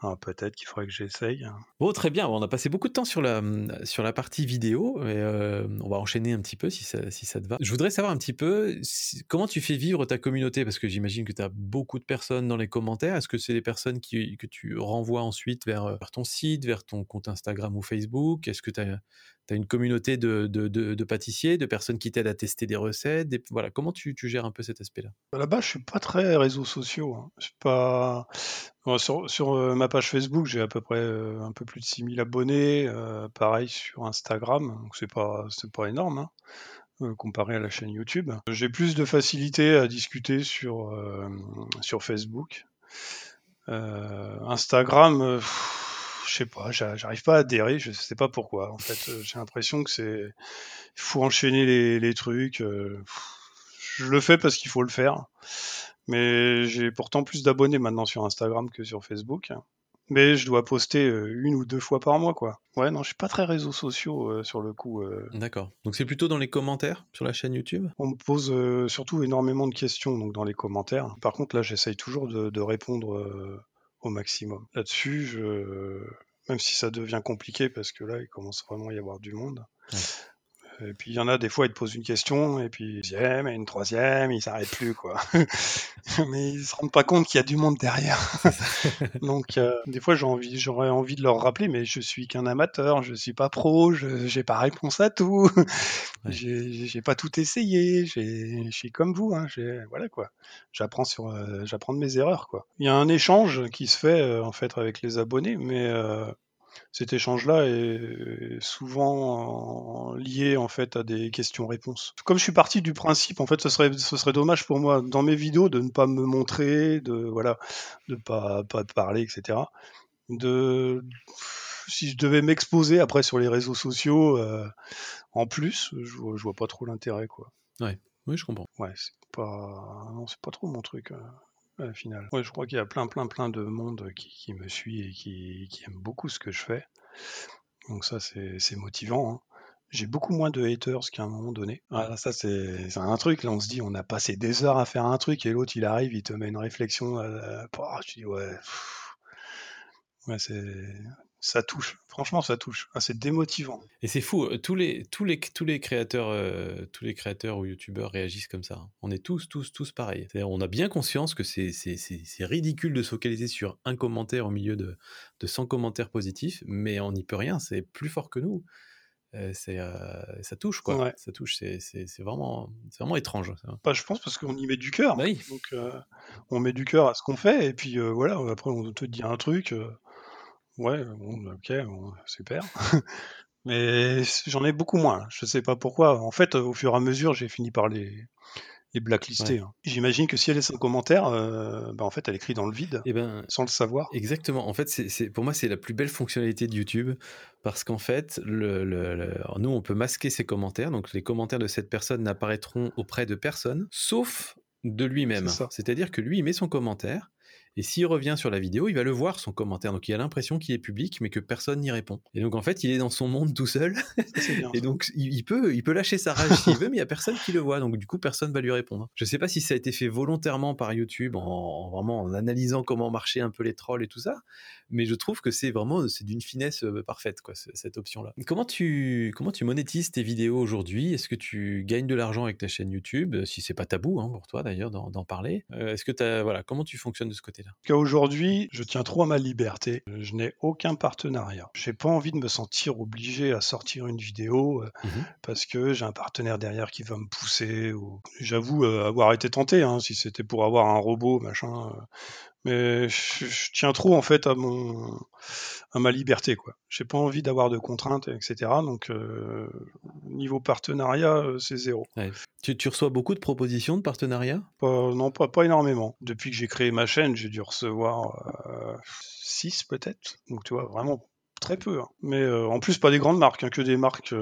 Ah, peut-être qu'il faudrait que j'essaye. Bon, très bien. On a passé beaucoup de temps sur la, sur la partie vidéo. Euh, on va enchaîner un petit peu si ça, si ça te va. Je voudrais savoir un petit peu comment tu fais vivre ta communauté? Parce que j'imagine que tu as beaucoup de personnes dans les commentaires. Est-ce que c'est des personnes qui, que tu renvoies ensuite vers, vers, ton site, vers ton compte Instagram ou Facebook? Est-ce que tu as Tu as une communauté de, pâtissiers, de personnes qui t'aident à tester des recettes. Voilà, comment tu, gères un peu cet aspect-là? Là-bas, je suis pas très réseaux sociaux. Hein. Je suis pas... sur, euh, ma page Facebook, j'ai à peu près euh, un peu plus de 6000 abonnés. Euh, pareil sur Instagram, donc c'est pas, pas énorme. Hein, comparé à la chaîne YouTube. J'ai plus de facilité à discuter sur, sur Facebook. Instagram, je sais pas, j'arrive pas à adhérer, je sais pas pourquoi. En fait, euh, j'ai l'impression que c'est, il faut enchaîner les, trucs. Euh, je le fais parce qu'il faut le faire, mais j'ai pourtant plus d'abonnés maintenant sur Instagram que sur Facebook. Mais je dois poster euh, une ou deux fois par mois, quoi. Ouais, non, je suis pas très réseaux sociaux sur le coup. D'accord. Donc c'est plutôt dans les commentaires sur la chaîne YouTube? On me pose surtout énormément de questions donc dans les commentaires. Par contre, là, j'essaye toujours de, répondre au maximum. Là-dessus, je... même si ça devient compliqué parce que là, il commence vraiment à y avoir du monde. Et puis il y en a des fois, ils te posent une question, et puis une deuxième, et une troisième, ils s'arrêtent plus, quoi. Mais ils se rendent pas compte qu'il y a du monde derrière. Donc euh, des fois, j'ai envie, j'aurais envie de leur rappeler, mais je suis qu'un amateur, je suis pas pro, je j'ai pas réponse à tout, j'ai pas tout essayé, je suis comme vous, hein, voilà quoi. J'apprends sur, euh, j'apprends de mes erreurs, quoi. Il y a un échange qui se fait euh, en fait avec les abonnés, mais cet échange-là est souvent lié en fait à des questions-réponses. Comme je suis parti du principe, en fait, ce serait, ce serait dommage pour moi dans mes vidéos de ne pas me montrer, de voilà, de pas pas parler, etc. De si je devais m'exposer après sur les réseaux sociaux euh, en plus, je, vois, vois pas trop l'intérêt quoi. Ouais, oui, je comprends. Ouais, c'est pas non, c'est pas trop mon truc. Euh je crois qu'il y a plein, plein, plein de monde qui, me suit et qui, aime beaucoup ce que je fais. Donc ça, c'est motivant. Hein. J'ai beaucoup moins de haters qu'à un moment donné. Ah, ça, c'est un truc. Là, on se dit, on a passé des heures à faire un truc et l'autre, il arrive, il te met une réflexion. Euh, je dis, ouais. Ouais, c'est ça touche. Franchement, ça touche. Ah, c'est démotivant. Et c'est fou. Euh, tous les, tous les, tous les créateurs, euh, tous les créateurs ou youtubeurs réagissent comme ça. Hein. On est tous, tous, tous pareils. On a bien conscience que c'est, ridicule de se focaliser sur un commentaire au milieu de, de 100 commentaires positifs, mais on n'y peut rien. C'est plus fort que nous. Euh, c'est, ça touche quoi. Ça touche. C'est, vraiment, c'est vraiment étrange. Bah, je pense parce qu'on y met du cœur. Bah Donc, on met du cœur à ce qu'on fait et puis voilà. Après, on te dit un truc. Ouais, bon, OK, super. Mais j'en ai beaucoup moins, je sais pas pourquoi. En fait, au fur et à mesure, j'ai fini par les les blacklister, hein. J'imagine que si elle laisse un commentaire, euh, bah, en fait, elle écrit dans le vide, Et eh ben, sans le savoir. exactement. En fait, c'est pour moi, c'est la plus belle fonctionnalité de YouTube parce qu'en fait, le le nous, on peut masquer ses commentaires, donc les commentaires de cette personne n'apparaîtront auprès de personne, sauf de lui-même. C'est-à-dire que lui, il met son commentaire et s'il revient sur la vidéo, il va le voir, son commentaire. Donc il a l'impression qu'il est public, mais que personne n'y répond. Et donc en fait, il est dans son monde tout seul. et donc il, peut, il peut lâcher sa rage s'il veut, mais il n'y a personne qui le voit. Donc du coup, personne va lui répondre. Je ne sais pas si ça a été fait volontairement par YouTube, en, vraiment en analysant comment marchaient un peu les trolls et tout ça. Mais je trouve que c'est vraiment c'est d'une finesse euh, parfaite, quoi, cette option-là. Comment tu, comment tu monétises tes vidéos aujourd'hui? Est-ce que tu gagnes de l'argent avec ta chaîne YouTube? Si c'est pas tabou hein, pour toi d'ailleurs d'en parler. Euh, est-ce que voilà, comment tu fonctionnes de ce côté-là? Aujourd'hui, je tiens trop à ma liberté. Je n'ai aucun partenariat. J'ai pas envie de me sentir obligé à sortir une vidéo euh, mmh parce que j'ai un partenaire derrière qui va me pousser. Ou... J'avoue euh, avoir été tenté, hein, si c'était pour avoir un robot, machin. Euh, mais je, tiens trop en fait à mon à ma liberté quoi. J'ai pas envie d'avoir de contraintes etc. Donc niveau partenariat c'est zéro. Tu, reçois beaucoup de propositions de partenariat? Non pas pas énormément. Depuis que j'ai créé ma chaîne j'ai dû recevoir 6 peut-être. Donc tu vois vraiment très peu. Hein. Mais en plus, pas des grandes marques, hein, que des marques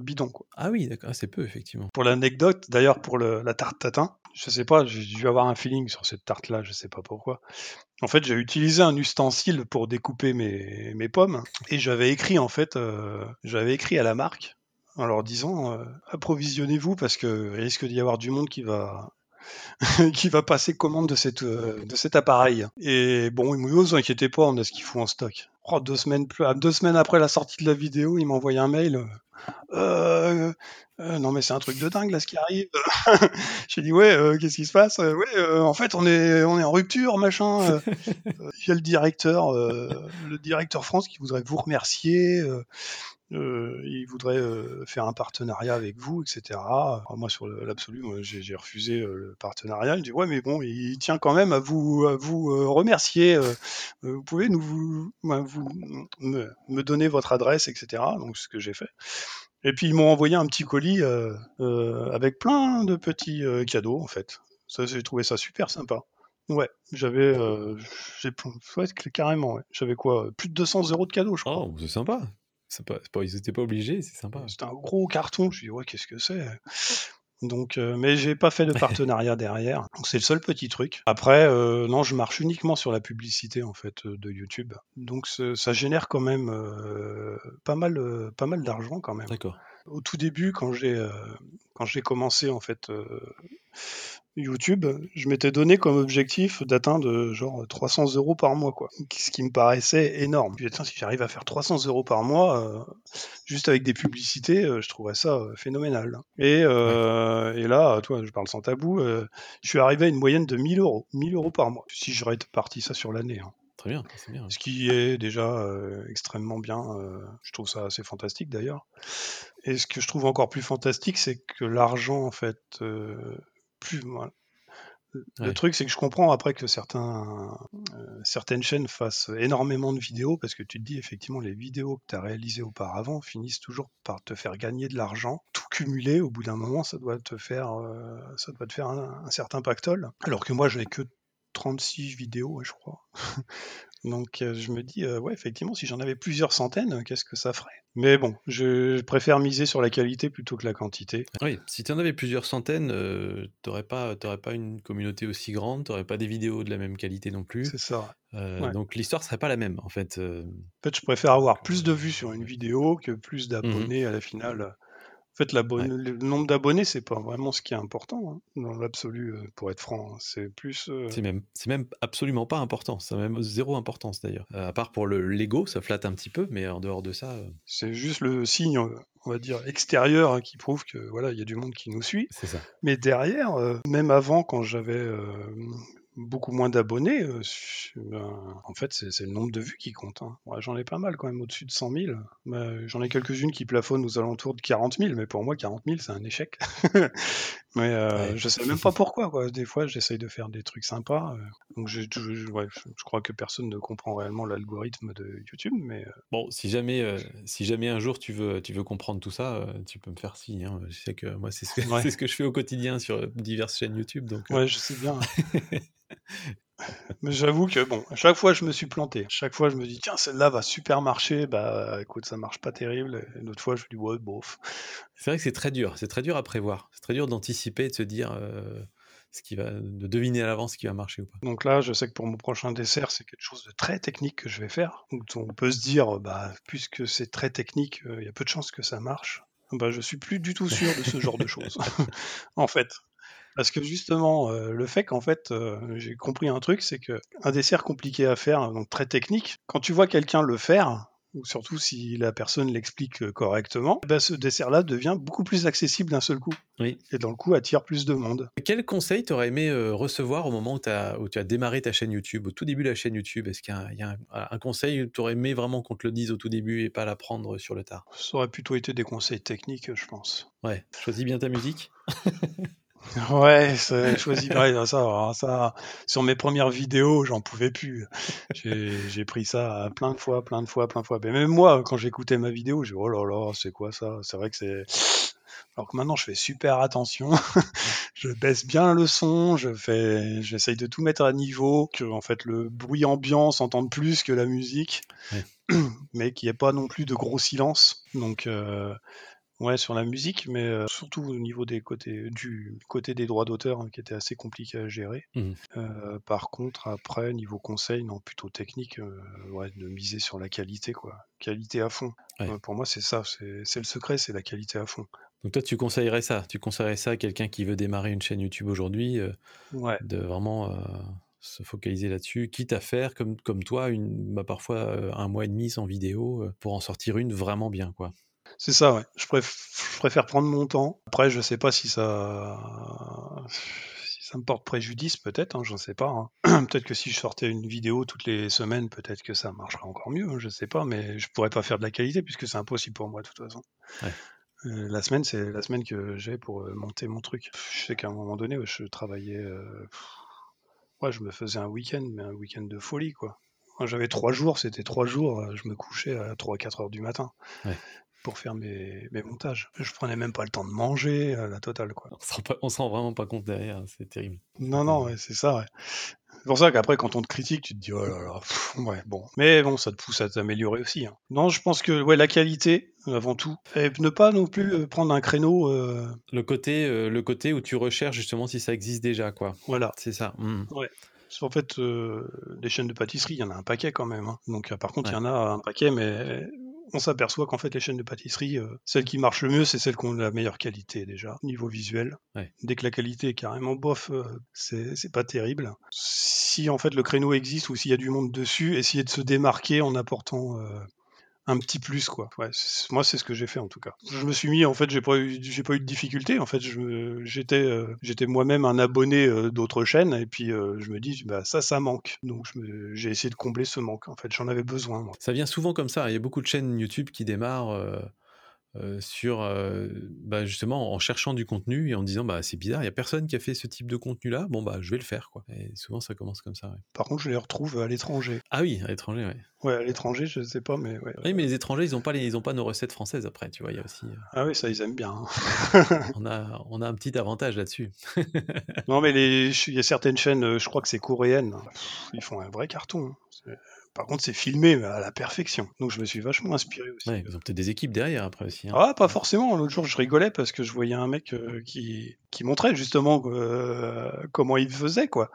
bidons. Quoi. Ah oui, d'accord, c'est peu, effectivement. Pour l'anecdote, d'ailleurs, pour la tarte tatin, je sais pas, j'ai dû avoir un feeling sur cette tarte-là, je sais pas pourquoi. En fait, j'ai utilisé un ustensile pour découper mes, mes pommes et j'avais écrit en fait, euh, j'avais écrit à la marque en leur disant euh, approvisionnez-vous parce que risque d'y avoir du monde qui va qui va passer commande de cette euh, de cet appareil. Et bon, ils m'ont dit, inquiétez pas, on a ce qu'il faut en stock. Oh, deux semaines deux semaines après la sortie de la vidéo, ils m'ont envoyé un mail. Euh, euh, non mais c'est un truc de dingue là ce qui arrive. J'ai dit ouais, euh, qu'est-ce qui se passe? Ouais, en fait on est on est en rupture machin. Il y a le directeur, le directeur France qui voudrait vous remercier. Il voudrait faire un partenariat avec vous, etc. moi, sur l'absolu, j'ai refusé le partenariat. Il dit ouais, mais bon, il tient quand même à vous, à vous remercier. vous pouvez nous, vous, me, donner votre adresse, etc. Donc, ce que j'ai fait. Et puis ils m'ont envoyé un petit colis euh, euh, avec plein de petits euh, cadeaux en fait. J'ai trouvé ça super sympa. Ouais, j'avais, j'ai, ouais, carrément, j'avais quoi, plus de 200 euros de cadeaux, je crois. Oh, c'est sympa. Pas, ils n'étaient pas obligés, c'est sympa. C'était un gros carton. Je dis ouais, qu'est-ce que c'est? Donc, euh, mais j'ai pas fait de partenariat derrière. Donc c'est le seul petit truc. Après, euh, non, je marche uniquement sur la publicité en fait euh, de YouTube. Donc ça génère quand même pas mal, pas mal d'argent quand même. D'accord. Au tout début, quand j'ai quand j'ai commencé en fait YouTube, je m'étais donné comme objectif d'atteindre genre 300 euros par mois, quoi. Ce qui me paraissait énorme. Puis, si j'arrive à faire 300 euros par mois, euh, juste avec des publicités, euh, je trouverais ça euh, phénoménal. Et, là, toi, je parle sans tabou, je suis arrivé à une moyenne de 1000 euros. 1000 euros par mois. Si j'aurais parti ça sur l'année. Hein. Très bien, c'est bien. Ce qui est déjà extrêmement bien. je trouve ça assez fantastique d'ailleurs. Et ce que je trouve encore plus fantastique, c'est que l'argent, en fait, plus. Le truc, c'est que je comprends après que certains, euh, certaines chaînes fassent énormément de vidéos parce que tu te dis effectivement les vidéos que tu as réalisées auparavant finissent toujours par te faire gagner de l'argent. Tout cumulé, au bout d'un moment, ça doit te faire, euh, ça doit te faire un, un, certain pactole. Alors que moi, je n'ai que 36 vidéos, je crois. Donc euh, je me dis, euh, ouais, effectivement, si j'en avais plusieurs centaines, qu'est-ce que ça ferait? Mais bon, je préfère miser sur la qualité plutôt que la quantité. Oui, si tu en avais plusieurs centaines, euh, tu n'aurais pas, pas une communauté aussi grande, tu n'aurais pas des vidéos de la même qualité non plus. C'est ça. Donc l'histoire serait pas la même, en fait. En fait, je préfère avoir plus de vues sur une vidéo que plus mmh d'abonnés à la finale. En fait, le nombre d'abonnés, c'est pas vraiment ce qui est important hein, dans l'absolu, euh, pour être franc. Hein. C'est plus. Euh c'est même, même absolument pas important. C'est même zéro importance d'ailleurs. Euh, à part pour le Lego, ça flatte un petit peu, mais en dehors de ça. C'est juste le signe, on va dire, extérieur hein, qui prouve que voilà, il y a du monde qui nous suit. C'est ça. Mais derrière, même avant, quand j'avais beaucoup moins d'abonnés, euh, ben, en fait, c'est le nombre de vues qui compte. Hein. J'en ai pas mal quand même, au-dessus de 100 000. J'en ai quelques-unes qui plafonnent aux alentours de 40 000, mais pour moi, 40 000, c'est un échec. mais euh, je sais même pas pourquoi. Quoi. Des fois, j'essaye de faire des trucs sympas. Euh. donc, je, je, crois que personne ne comprend réellement l'algorithme de YouTube. Mais bon, si jamais, si jamais un jour tu veux, tu veux comprendre tout ça, tu peux me faire signe. Hein. Je sais que moi, c'est ce, que, ce que je fais au quotidien sur diverses chaînes YouTube. Donc, ouais, je sais bien. Mais j'avoue que bon, à chaque fois je me suis planté. Chaque fois je me dis tiens celle-là va super marcher, bah écoute ça marche pas terrible. Et d'autres fois je me dis ouais bof. C'est vrai que c'est très dur, c'est très dur à prévoir, c'est très dur d'anticiper, de se dire euh, ce qui va, de deviner à l'avance ce qui va marcher ou pas. Donc là je sais que pour mon prochain dessert c'est quelque chose de très technique que je vais faire. Donc on peut se dire bah puisque c'est très technique, euh, il y a peu de chances que ça marche. Bah je suis plus du tout sûr de ce genre de choses en fait. Parce que justement, euh, le fait qu'en fait, euh, j'ai compris un truc, c'est que un dessert compliqué à faire, donc très technique, quand tu vois quelqu'un le faire, ou surtout si la personne l'explique euh, correctement, bah, ce dessert-là devient beaucoup plus accessible d'un seul coup. Oui. Et dans le coup, attire plus de monde. Quel conseil t'aurais aimé recevoir au moment où, as, où, tu as démarré ta chaîne YouTube, au tout début de la chaîne YouTube? Est-ce qu'il y a, un, un conseil où tu aurais aimé vraiment qu'on te le dise au tout début et pas l'apprendre sur le tard? Ça aurait plutôt été des conseils techniques, je pense. Ouais, choisis bien ta musique. Ouais, choisi ça, ça. Sur mes premières vidéos, j'en pouvais plus. J'ai pris ça plein de fois, plein de fois, plein de fois. Mais même moi, quand j'écoutais ma vidéo, j'ai oh là là, c'est quoi ça? C'est vrai que c'est. Alors que maintenant, je fais super attention. je baisse bien le son, je fais, j'essaye de tout mettre à niveau, que en fait le bruit ambiant s'entende plus que la musique, mais qu'il n'y ait pas non plus de gros silence. Donc euh, Ouais, sur la musique, mais euh, surtout au niveau des côtés du côté des droits d'auteur, hein, qui était assez compliqué à gérer. Mmh euh, par contre, après, niveau conseil, non, plutôt technique, euh, ouais, de miser sur la qualité, quoi. Qualité à fond. pour moi, c'est ça, c'est le secret, c'est la qualité à fond. Donc toi, tu conseillerais ça Tu conseillerais ça à quelqu'un qui veut démarrer une chaîne YouTube aujourd'hui, Ouais. de vraiment se focaliser là-dessus, quitte à faire comme, comme toi, une, bah, parfois un mois et demi sans vidéo, pour en sortir une vraiment bien, quoi? C'est ça, ouais. Je, préfère prendre mon temps. Après, je sais pas si ça, ça me porte préjudice peut-être, hein, j'en sais pas. hein. peut-être que si je sortais une vidéo toutes les semaines, peut-être que ça marcherait encore mieux, hein, je sais pas, mais je pourrais pas faire de la qualité puisque c'est impossible pour moi de toute façon. Ouais. Euh, la semaine, c'est la semaine que j'ai pour euh, monter mon truc. Je sais qu'à un moment donné, ouais, je travaillais. euh, Ouais, je me faisais un week-end, mais un week-end de folie, quoi. J'avais trois jours, c'était trois jours, euh, je me couchais à 3-4 heures du matin Ouais. Pour faire mes, mes montages. Je prenais même pas le temps de manger, euh, la totale, quoi. On se rend vraiment pas compte derrière, c'est terrible. Non, non, ouais, c'est ça, ouais. C'est pour ça qu'après, quand on te critique, tu te dis, oh là là, pff, ouais, bon. Mais bon, ça te pousse à t'améliorer aussi. hein. Non, je pense que, ouais, la qualité, avant tout. Et ne pas non plus euh, prendre un créneau, euh, Le côté, euh, le côté où tu recherches justement si ça existe déjà, quoi. voilà. C'est ça. hmm. Parce qu'en fait, les chaînes de pâtisserie, il y en a un paquet quand même. hein. Donc, par contre, il y Ouais. en a un paquet, mais on s'aperçoit qu'en fait, les chaînes de pâtisserie, euh, celles qui marchent le mieux, c'est celles qui ont la meilleure qualité déjà, au niveau visuel. Ouais. Dès que la qualité est carrément bof, euh, c'est c'est pas terrible. Si en fait le créneau existe ou s'il y a du monde dessus, essayer de se démarquer en apportant euh, un petit plus quoi. Ouais, moi c'est ce que j'ai fait en tout cas. Je me suis mis en fait j'ai pas eu j'ai pas eu de difficulté en fait j'étais euh, j'étais moi-même un abonné euh, d'autres chaînes et puis euh, je me dis bah ça ça manque donc j'ai essayé de combler ce manque en fait j'en avais besoin. Ça vient souvent comme ça. Il y a beaucoup de chaînes YouTube qui démarrent euh, sur euh, bah, justement en cherchant du contenu et en disant bah c'est bizarre, il y a personne qui a fait ce type de contenu là. Bon bah je vais le faire quoi. Et souvent ça commence comme ça. ouais. Par contre je les retrouve à l'étranger. Ah oui, à l'étranger. Ouais. Ouais à l'étranger je sais pas mais ouais. Oui, mais les étrangers ils ont pas les, ils ont pas nos recettes françaises après. Tu vois, il y a aussi, euh, Ah oui ça ils aiment bien. hein. on a, on a un petit avantage là-dessus. Non, mais les- il y a certaines chaînes, je crois que c'est coréenne, ils font un vrai carton. hein. Par contre, c'est filmé à la perfection. Donc, je me suis vachement inspiré aussi. Ouais, ils ont peut-être des équipes derrière après aussi. hein. Ah, pas forcément. L'autre jour, je rigolais parce que je voyais un mec euh, qui, qui montrait justement euh, comment il faisait, quoi.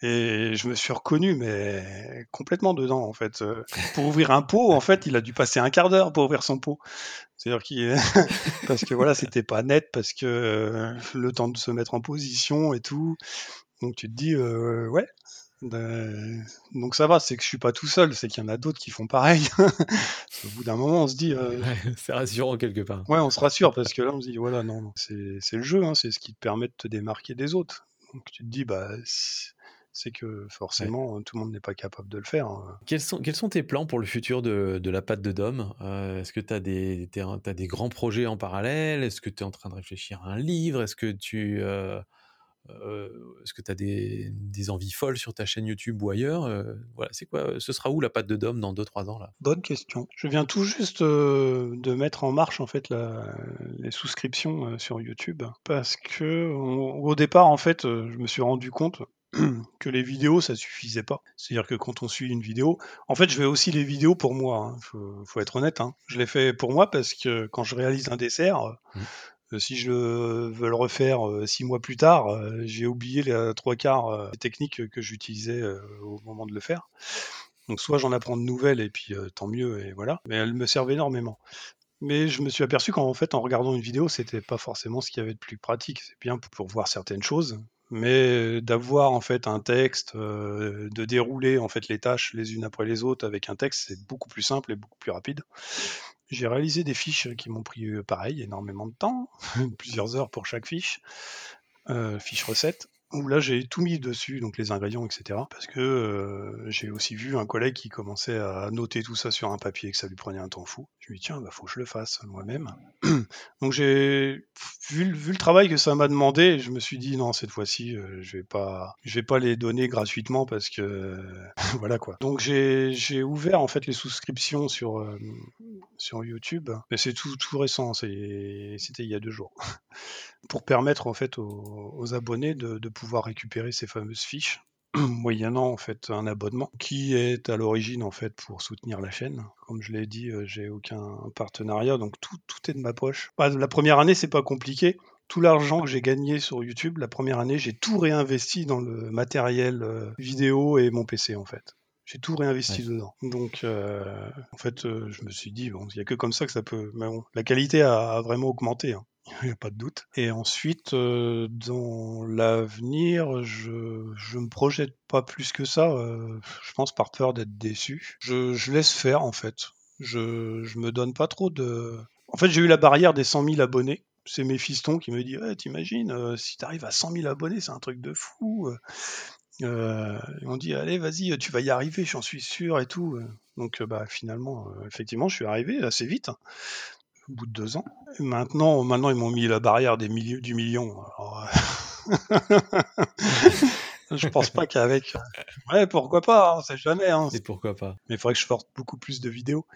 Et je me suis reconnu, mais complètement dedans, en fait. Euh, Pour ouvrir un pot, en fait, il a dû passer un quart d'heure pour ouvrir son pot. C'est-à-dire qu'il, parce que voilà, c'était pas net, parce que le temps de se mettre en position et tout. Donc tu te dis, ouais. Euh, donc ça va, c'est que je suis pas tout seul, c'est qu'il y en a d'autres qui font pareil. Au bout d'un moment, on se dit, euh, Ouais, c'est rassurant quelque part. Ouais, on se rassure parce que là, on se dit, voilà, non, non, c'est le jeu, hein, c'est ce qui te permet de te démarquer des autres. Donc tu te dis, bah, c'est que forcément, tout le monde n'est pas capable de le faire. hein. Quels sont, quels sont tes plans pour le futur de, de la pâte de Dom? Euh, Est-ce que tu as des, grands projets en parallèle? Est-ce que tu es en train de réfléchir à un livre? Est-ce que tu euh, euh, est-ce que as des, des envies folles sur ta chaîne YouTube ou ailleurs Euh, Voilà, c'est quoi Ce sera où la pâte de Dom dans 2-3 ans là? Bonne question. Je viens tout juste euh, de mettre en marche en fait la- les souscriptions sur YouTube parce que on- au départ, en fait, je me suis rendu compte que les vidéos ça suffisait pas. C'est-à-dire que quand on suit une vidéo, en fait, je fais aussi les vidéos pour moi. hein. Faut, faut être honnête. hein. Je les fais pour moi parce que quand je réalise un dessert, euh, si je veux le refaire euh, six mois plus tard, euh, j'ai oublié les trois quarts euh, des techniques que j'utilisais euh, au moment de le faire. Donc soit j'en apprends de nouvelles et puis euh, tant mieux et voilà. Mais elles me servent énormément. Mais je me suis aperçu qu'en fait en regardant une vidéo c'était pas forcément ce qu'il y avait de plus pratique. C'est bien pour voir certaines choses, mais d'avoir en fait un texte, de dérouler en fait les tâches les unes après les autres avec un texte, c'est beaucoup plus simple et beaucoup plus rapide. J'ai réalisé des fiches qui m'ont pris pareil énormément de temps, plusieurs heures pour chaque fiche, fiche recette où là j'ai tout mis dessus, donc les ingrédients, etc. Parce que euh, j'ai aussi vu un collègue qui commençait à noter tout ça sur un papier et que ça lui prenait un temps fou. Je me dis tiens, bah faut que je le fasse moi-même. donc j'ai vu, vu le travail que ça m'a demandé, je me suis dit non cette fois-ci euh, je vais pas, je vais pas les donner gratuitement parce que voilà quoi. Donc j'ai ouvert en fait les souscriptions sur euh, sur YouTube, mais c'est tout tout récent, c'était il y a deux jours pour permettre en fait aux, aux abonnés de, de pouvoir récupérer ces fameuses fiches moyennant en fait un abonnement qui est à l'origine en fait pour soutenir la chaîne. Comme je l'ai dit, euh, j'ai aucun partenariat donc tout, tout est de ma poche. Bah, la première année c'est pas compliqué. Tout l'argent que j'ai gagné sur YouTube, la première année, j'ai tout réinvesti dans le matériel euh, vidéo et mon PC en fait. J'ai tout réinvesti Ouais. dedans. Donc, euh, en fait, euh, je me suis dit, bon, il n'y a que comme ça que ça peut. Mais bon, la qualité a, a vraiment augmenté. hein. Il n'y a pas de doute. Et ensuite, euh, dans l'avenir, je je me projette pas plus que ça. euh, je pense par peur d'être déçu. Je, laisse faire, en fait. Je, je me donne pas trop de... En fait, j'ai eu la barrière des 100 000 abonnés c'est mes fistons qui me disent ouais, T'imagines, euh, si tu arrives à 100 000 abonnés, c'est un truc de fou. M'ont dit Allez, vas-y, tu vas y arriver, j'en suis sûr et tout. Donc, bah, finalement, effectivement, je suis arrivé assez vite, au bout de deux ans. maintenant, maintenant, ils m'ont mis la barrière des du million. je pense pas qu'avec. Ouais, pourquoi pas, on sait jamais. Hein. Et pourquoi pas. Mais il faudrait que je sorte beaucoup plus de vidéos.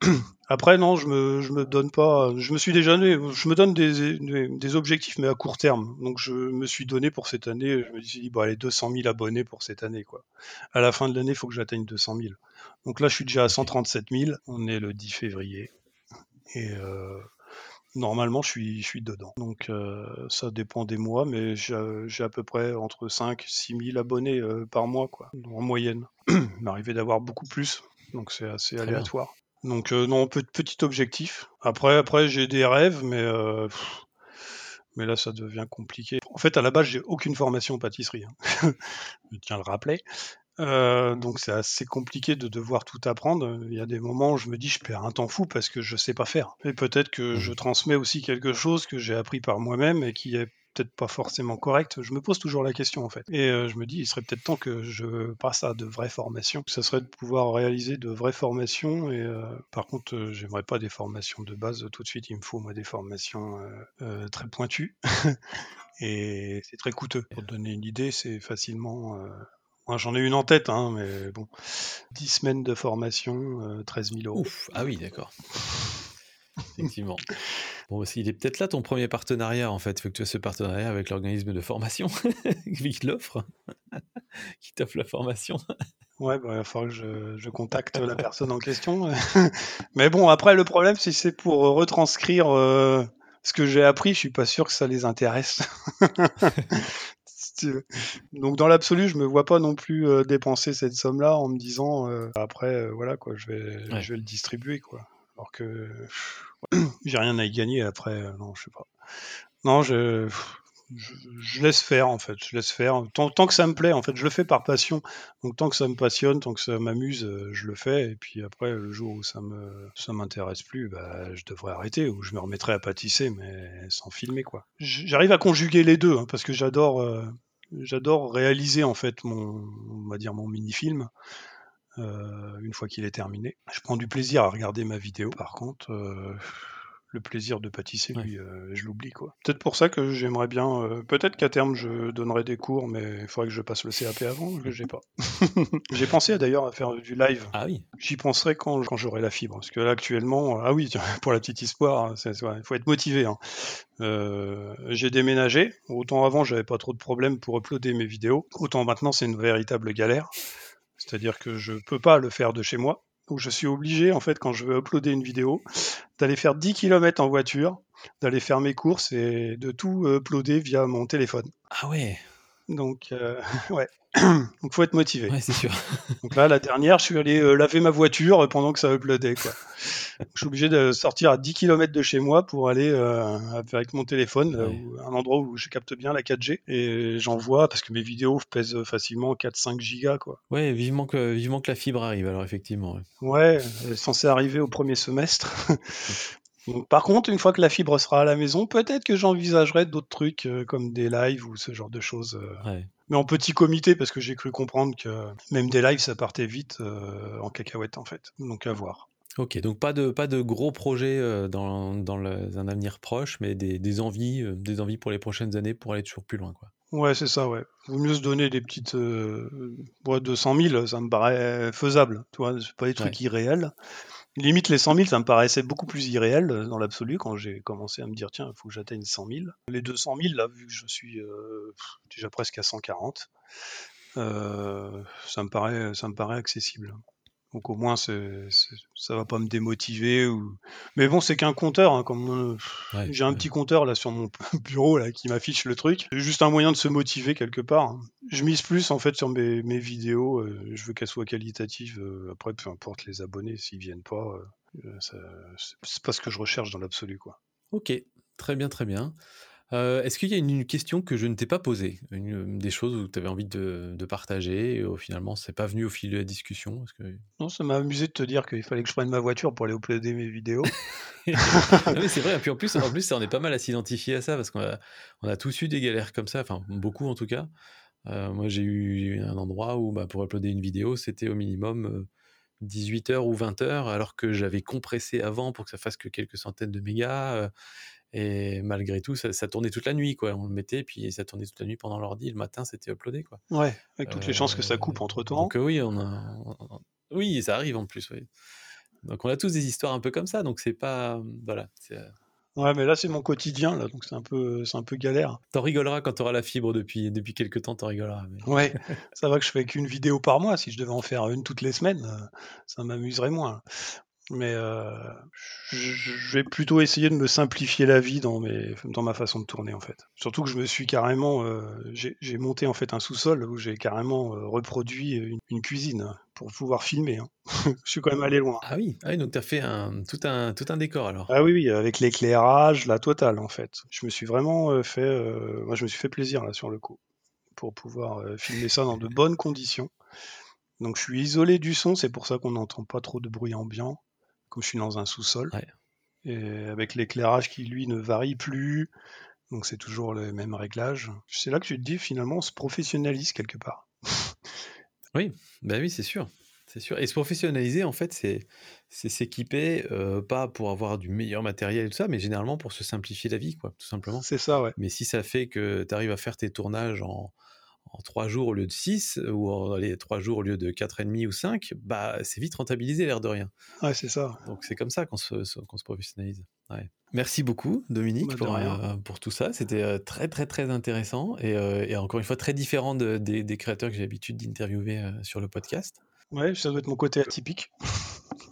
Après, non, je me, je me donne pas. Je me suis déjà donné. Je me donne des, des, objectifs, mais à court terme. Donc, je me suis donné pour cette année. Je me suis dit, bon, allez, 200 000 abonnés pour cette année, quoi. À la fin de l'année, il faut que j'atteigne 200 000. Donc là, je suis déjà à 137 000. On est le 10 février. Et euh, normalement, je suis, je suis dedans. Donc, euh, ça dépend des mois, mais j'ai à peu près entre 5 6 000 abonnés euh, par mois, quoi, en moyenne. Il m'arrivait d'avoir beaucoup plus. Donc, c'est assez aléatoire. Donc euh, non, petit objectif. Après, après j'ai des rêves, mais mais là ça devient compliqué. En fait, à la base, j'ai aucune formation en pâtisserie. Hein. je tiens à le rappeler. Euh, donc c'est assez compliqué de devoir tout apprendre. Il y a des moments où je me dis je perds un temps fou parce que je sais pas faire. Et peut-être que je mmh. transmets aussi quelque chose que j'ai appris par moi-même et qui est peut-être pas forcément correct. Je me pose toujours la question en fait. Et euh, je me dis, il serait peut-être temps que je passe à de vraies formations. Ça serait de pouvoir réaliser de vraies formations. Et euh, par contre, j'aimerais pas des formations de base tout de suite. Il me faut moi des formations très pointues. et c'est très coûteux. Pour te donner une idée, c'est facilement. Moi, j'en ai une en tête, hein, mais bon. 10 semaines de formation, 13 000 euros. Ouf, ah oui, d'accord. Effectivement. Bon, il est peut-être là ton premier partenariat, en fait. Il faut que tu aies ce partenariat avec l'organisme de formation qui l'offre, qui t'offre la formation. Ouais, bah, il va falloir que je, contacte la personne en question. Mais bon, après, le problème, si c'est pour retranscrire euh, ce que j'ai appris, je suis pas sûr que ça les intéresse. Donc, dans l'absolu, je me vois pas non plus euh, dépenser cette somme-là en me disant, euh, après, voilà, quoi, je vais, je vais le distribuer, quoi. Alors que j'ai rien à y gagner après. Euh, non, je sais pas. Non, je, je, laisse faire en fait. Je laisse faire. Tant, que ça me plaît, en fait, je le fais par passion. Donc tant que ça me passionne, tant que ça m'amuse, euh, je le fais. Et puis après, le jour où ça me ça m'intéresse plus, bah, je devrais arrêter ou je me remettrai à pâtisser, mais sans filmer quoi. J'arrive à conjuguer les deux hein, parce que j'adore. Euh, j'adore réaliser en fait mon, on va dire mon mini-film. Euh, une fois qu'il est terminé. Je prends du plaisir à regarder ma vidéo, par contre, le plaisir de pâtisser, lui, euh, je l'oublie. quoi. Peut-être pour ça que j'aimerais bien. Peut-être qu'à terme, je donnerai des cours, mais il faudrait que je passe le CAP avant, que j'ai pas. j'ai pensé d'ailleurs à faire du live. Ah oui. J'y penserai quand, quand j'aurai la fibre. Parce que là, actuellement, ah oui, pour la petite histoire, il faut être motivé. Hein. j'ai déménagé. Autant avant, j'avais pas trop de problèmes pour uploader mes vidéos. Autant maintenant, c'est une véritable galère. C'est-à-dire que je peux pas le faire de chez moi. Donc je suis obligé, en fait, quand je veux uploader une vidéo, d'aller faire 10 km en voiture, d'aller faire mes courses et de tout uploader via mon téléphone. Ah ouais Donc, euh, ouais. Donc faut être motivé. Ouais, c'est sûr. Donc là, la dernière, je suis allé euh, laver ma voiture pendant que ça uploadait. Quoi. je suis obligé de sortir à 10 km de chez moi pour aller euh, avec mon téléphone, un endroit où je capte bien la 4G. Et j'envoie, parce que mes vidéos pèsent facilement 4-5 gigas. Quoi. Ouais, vivement que, vivement que la fibre arrive, alors effectivement. Ouais, elle est censée arriver au premier semestre. par contre, une fois que la fibre sera à la maison, peut-être que j'envisagerai d'autres trucs euh, comme des lives ou ce genre de choses. Euh. Mais en petit comité, parce que j'ai cru comprendre que même des lives, ça partait vite euh, en cacahuète, en fait. Donc à voir. Ok, donc pas de, pas de gros projets dans, dans un avenir proche, mais des, des envies, des envies pour les prochaines années pour aller toujours plus loin. Quoi. Ouais, c'est ça, ouais. Vaut mieux se donner des petites boîtes de 100 000, ça me paraît faisable. Tu vois, c'est pas des trucs irréels. Limite, les 100 000, ça me paraissait beaucoup plus irréel euh, dans l'absolu quand j'ai commencé à me dire, tiens, il faut que j'atteigne 100 000. Les 200 000, là, vu que je suis euh, déjà presque à 140, euh, ça, me paraît, ça me paraît accessible. Donc au moins, ça va pas me démotiver. Ou... Mais bon, c'est qu'un compteur. Hein, comme j'ai un petit compteur là sur mon bureau là qui m'affiche le truc. Juste un moyen de se motiver quelque part. Hein. Je mise plus en fait sur mes, mes vidéos. Euh, je veux qu'elles soient qualitatives. Euh, après, peu importe les abonnés s'ils viennent pas. Euh, c'est pas ce que je recherche dans l'absolu, quoi. Ok, très bien, très bien. Euh, est-ce qu'il y a une, question que je ne t'ai pas posée? Une, Des choses où tu avais envie de, partager et finalement, c'est pas venu au fil de la discussion? Que... Non, ça m'a amusé de te dire qu'il fallait que je prenne ma voiture pour aller uploader mes vidéos. c'est vrai. Et puis en plus, en plus, on est pas mal à s'identifier à ça parce qu'on a, on a tous eu des galères comme ça, enfin beaucoup en tout cas. Euh, moi, j'ai eu un endroit où bah, pour uploader une vidéo, c'était au minimum 18h ou 20h, alors que j'avais compressé avant pour que ça fasse que quelques centaines de mégas. Euh, et malgré tout, ça, tournait toute la nuit, quoi. On le mettait, puis ça tournait toute la nuit pendant l'ordi. Le matin, c'était uploadé, quoi. Ouais, avec toutes les chances que ça coupe entre temps. Donc oui, on a, oui, ça arrive en plus. Oui. Donc on a tous des histoires un peu comme ça. Donc c'est pas, voilà. Ouais, mais là, c'est mon quotidien, là, donc c'est un peu, c'est un peu galère. T'en rigoleras quand t'auras la fibre depuis, depuis quelques temps, t'en rigoleras. Ouais, ça va que je fais qu'une vidéo par mois. Si je devais en faire une toutes les semaines, euh, ça m'amuserait moins. Mais euh, je vais plutôt essayer de me simplifier la vie dans, mes, dans ma façon de tourner en fait. Surtout que je me suis carrément, euh, j'ai monté en fait un sous-sol où j'ai carrément euh, reproduit une, cuisine pour pouvoir filmer. Hein. je suis quand même allé loin. Ah oui, ah donc tu as fait un, tout, un, tout un décor alors. Ah oui, oui, avec l'éclairage, la totale en fait. Je me suis vraiment fait, moi je me suis fait plaisir là sur le coup pour pouvoir filmer ça dans de bonnes conditions. Donc je suis isolé du son, c'est pour ça qu'on n'entend pas trop de bruit ambiant comme je suis dans un sous-sol. Et avec l'éclairage qui, lui, ne varie plus. Donc c'est toujours les mêmes réglages. C'est là que tu te dis, finalement, on se professionnalise quelque part. oui, ben oui, c'est sûr. C'est sûr. Et se professionnaliser, en fait, c'est s'équiper, euh, pas pour avoir du meilleur matériel et tout ça, mais généralement pour se simplifier la vie, quoi, tout simplement. C'est ça, ouais. Mais si ça fait que tu arrives à faire tes tournages en, en 3 jours au lieu de 6 ou en les 3 jours au lieu de 4,5 ou 5, bah, c'est vite rentabilisé l'air de rien. Ouais, c'est ça. Donc c'est comme ça qu'on se, se professionnalise. Merci beaucoup Dominique bah, euh, pour, tout ça. C'était euh, très très très intéressant et, euh, et, encore une fois très différent des, des, créateurs que j'ai l'habitude d'interviewer sur le podcast. Ouais, ça doit être mon côté atypique.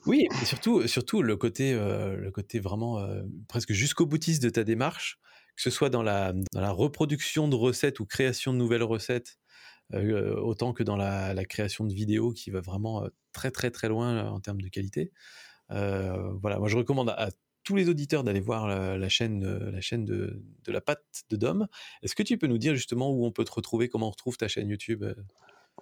Oui, et surtout, surtout le côté, le côté vraiment presque jusqu'au boutiste de ta démarche que ce soit dans la, reproduction de recettes ou création de nouvelles recettes, euh, autant que dans la, création de vidéos qui va vraiment euh, très très très loin euh, en termes de qualité. voilà, moi je recommande à, tous les auditeurs d'aller voir la, chaîne, la chaîne de, de la pâte de Dom. Est-ce que tu peux nous dire justement où on peut te retrouver, comment on retrouve ta chaîne YouTube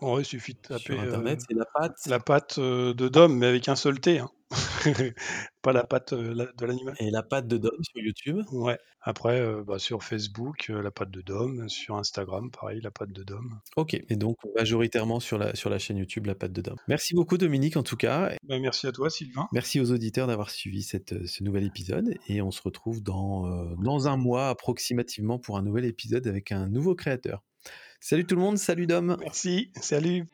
il suffit de taper Sur Internet, c'est la pâte. La pâte de Dom, mais avec un seul T. Hein. pas la patte de l'animal. Et la patte de Dom sur YouTube? Ouais. Après, bah, sur Facebook, la patte de Dom. Sur Instagram, pareil, la patte de Dom. Ok. Et donc, majoritairement sur la, sur la chaîne YouTube, la patte de Dom. Merci beaucoup, Dominique, en tout cas. Bah, merci à toi, Sylvain. Merci aux auditeurs d'avoir suivi cette, ce nouvel épisode. Et on se retrouve dans, dans un mois approximativement pour un nouvel épisode avec un nouveau créateur. Salut tout le monde, salut Dom. Merci, salut.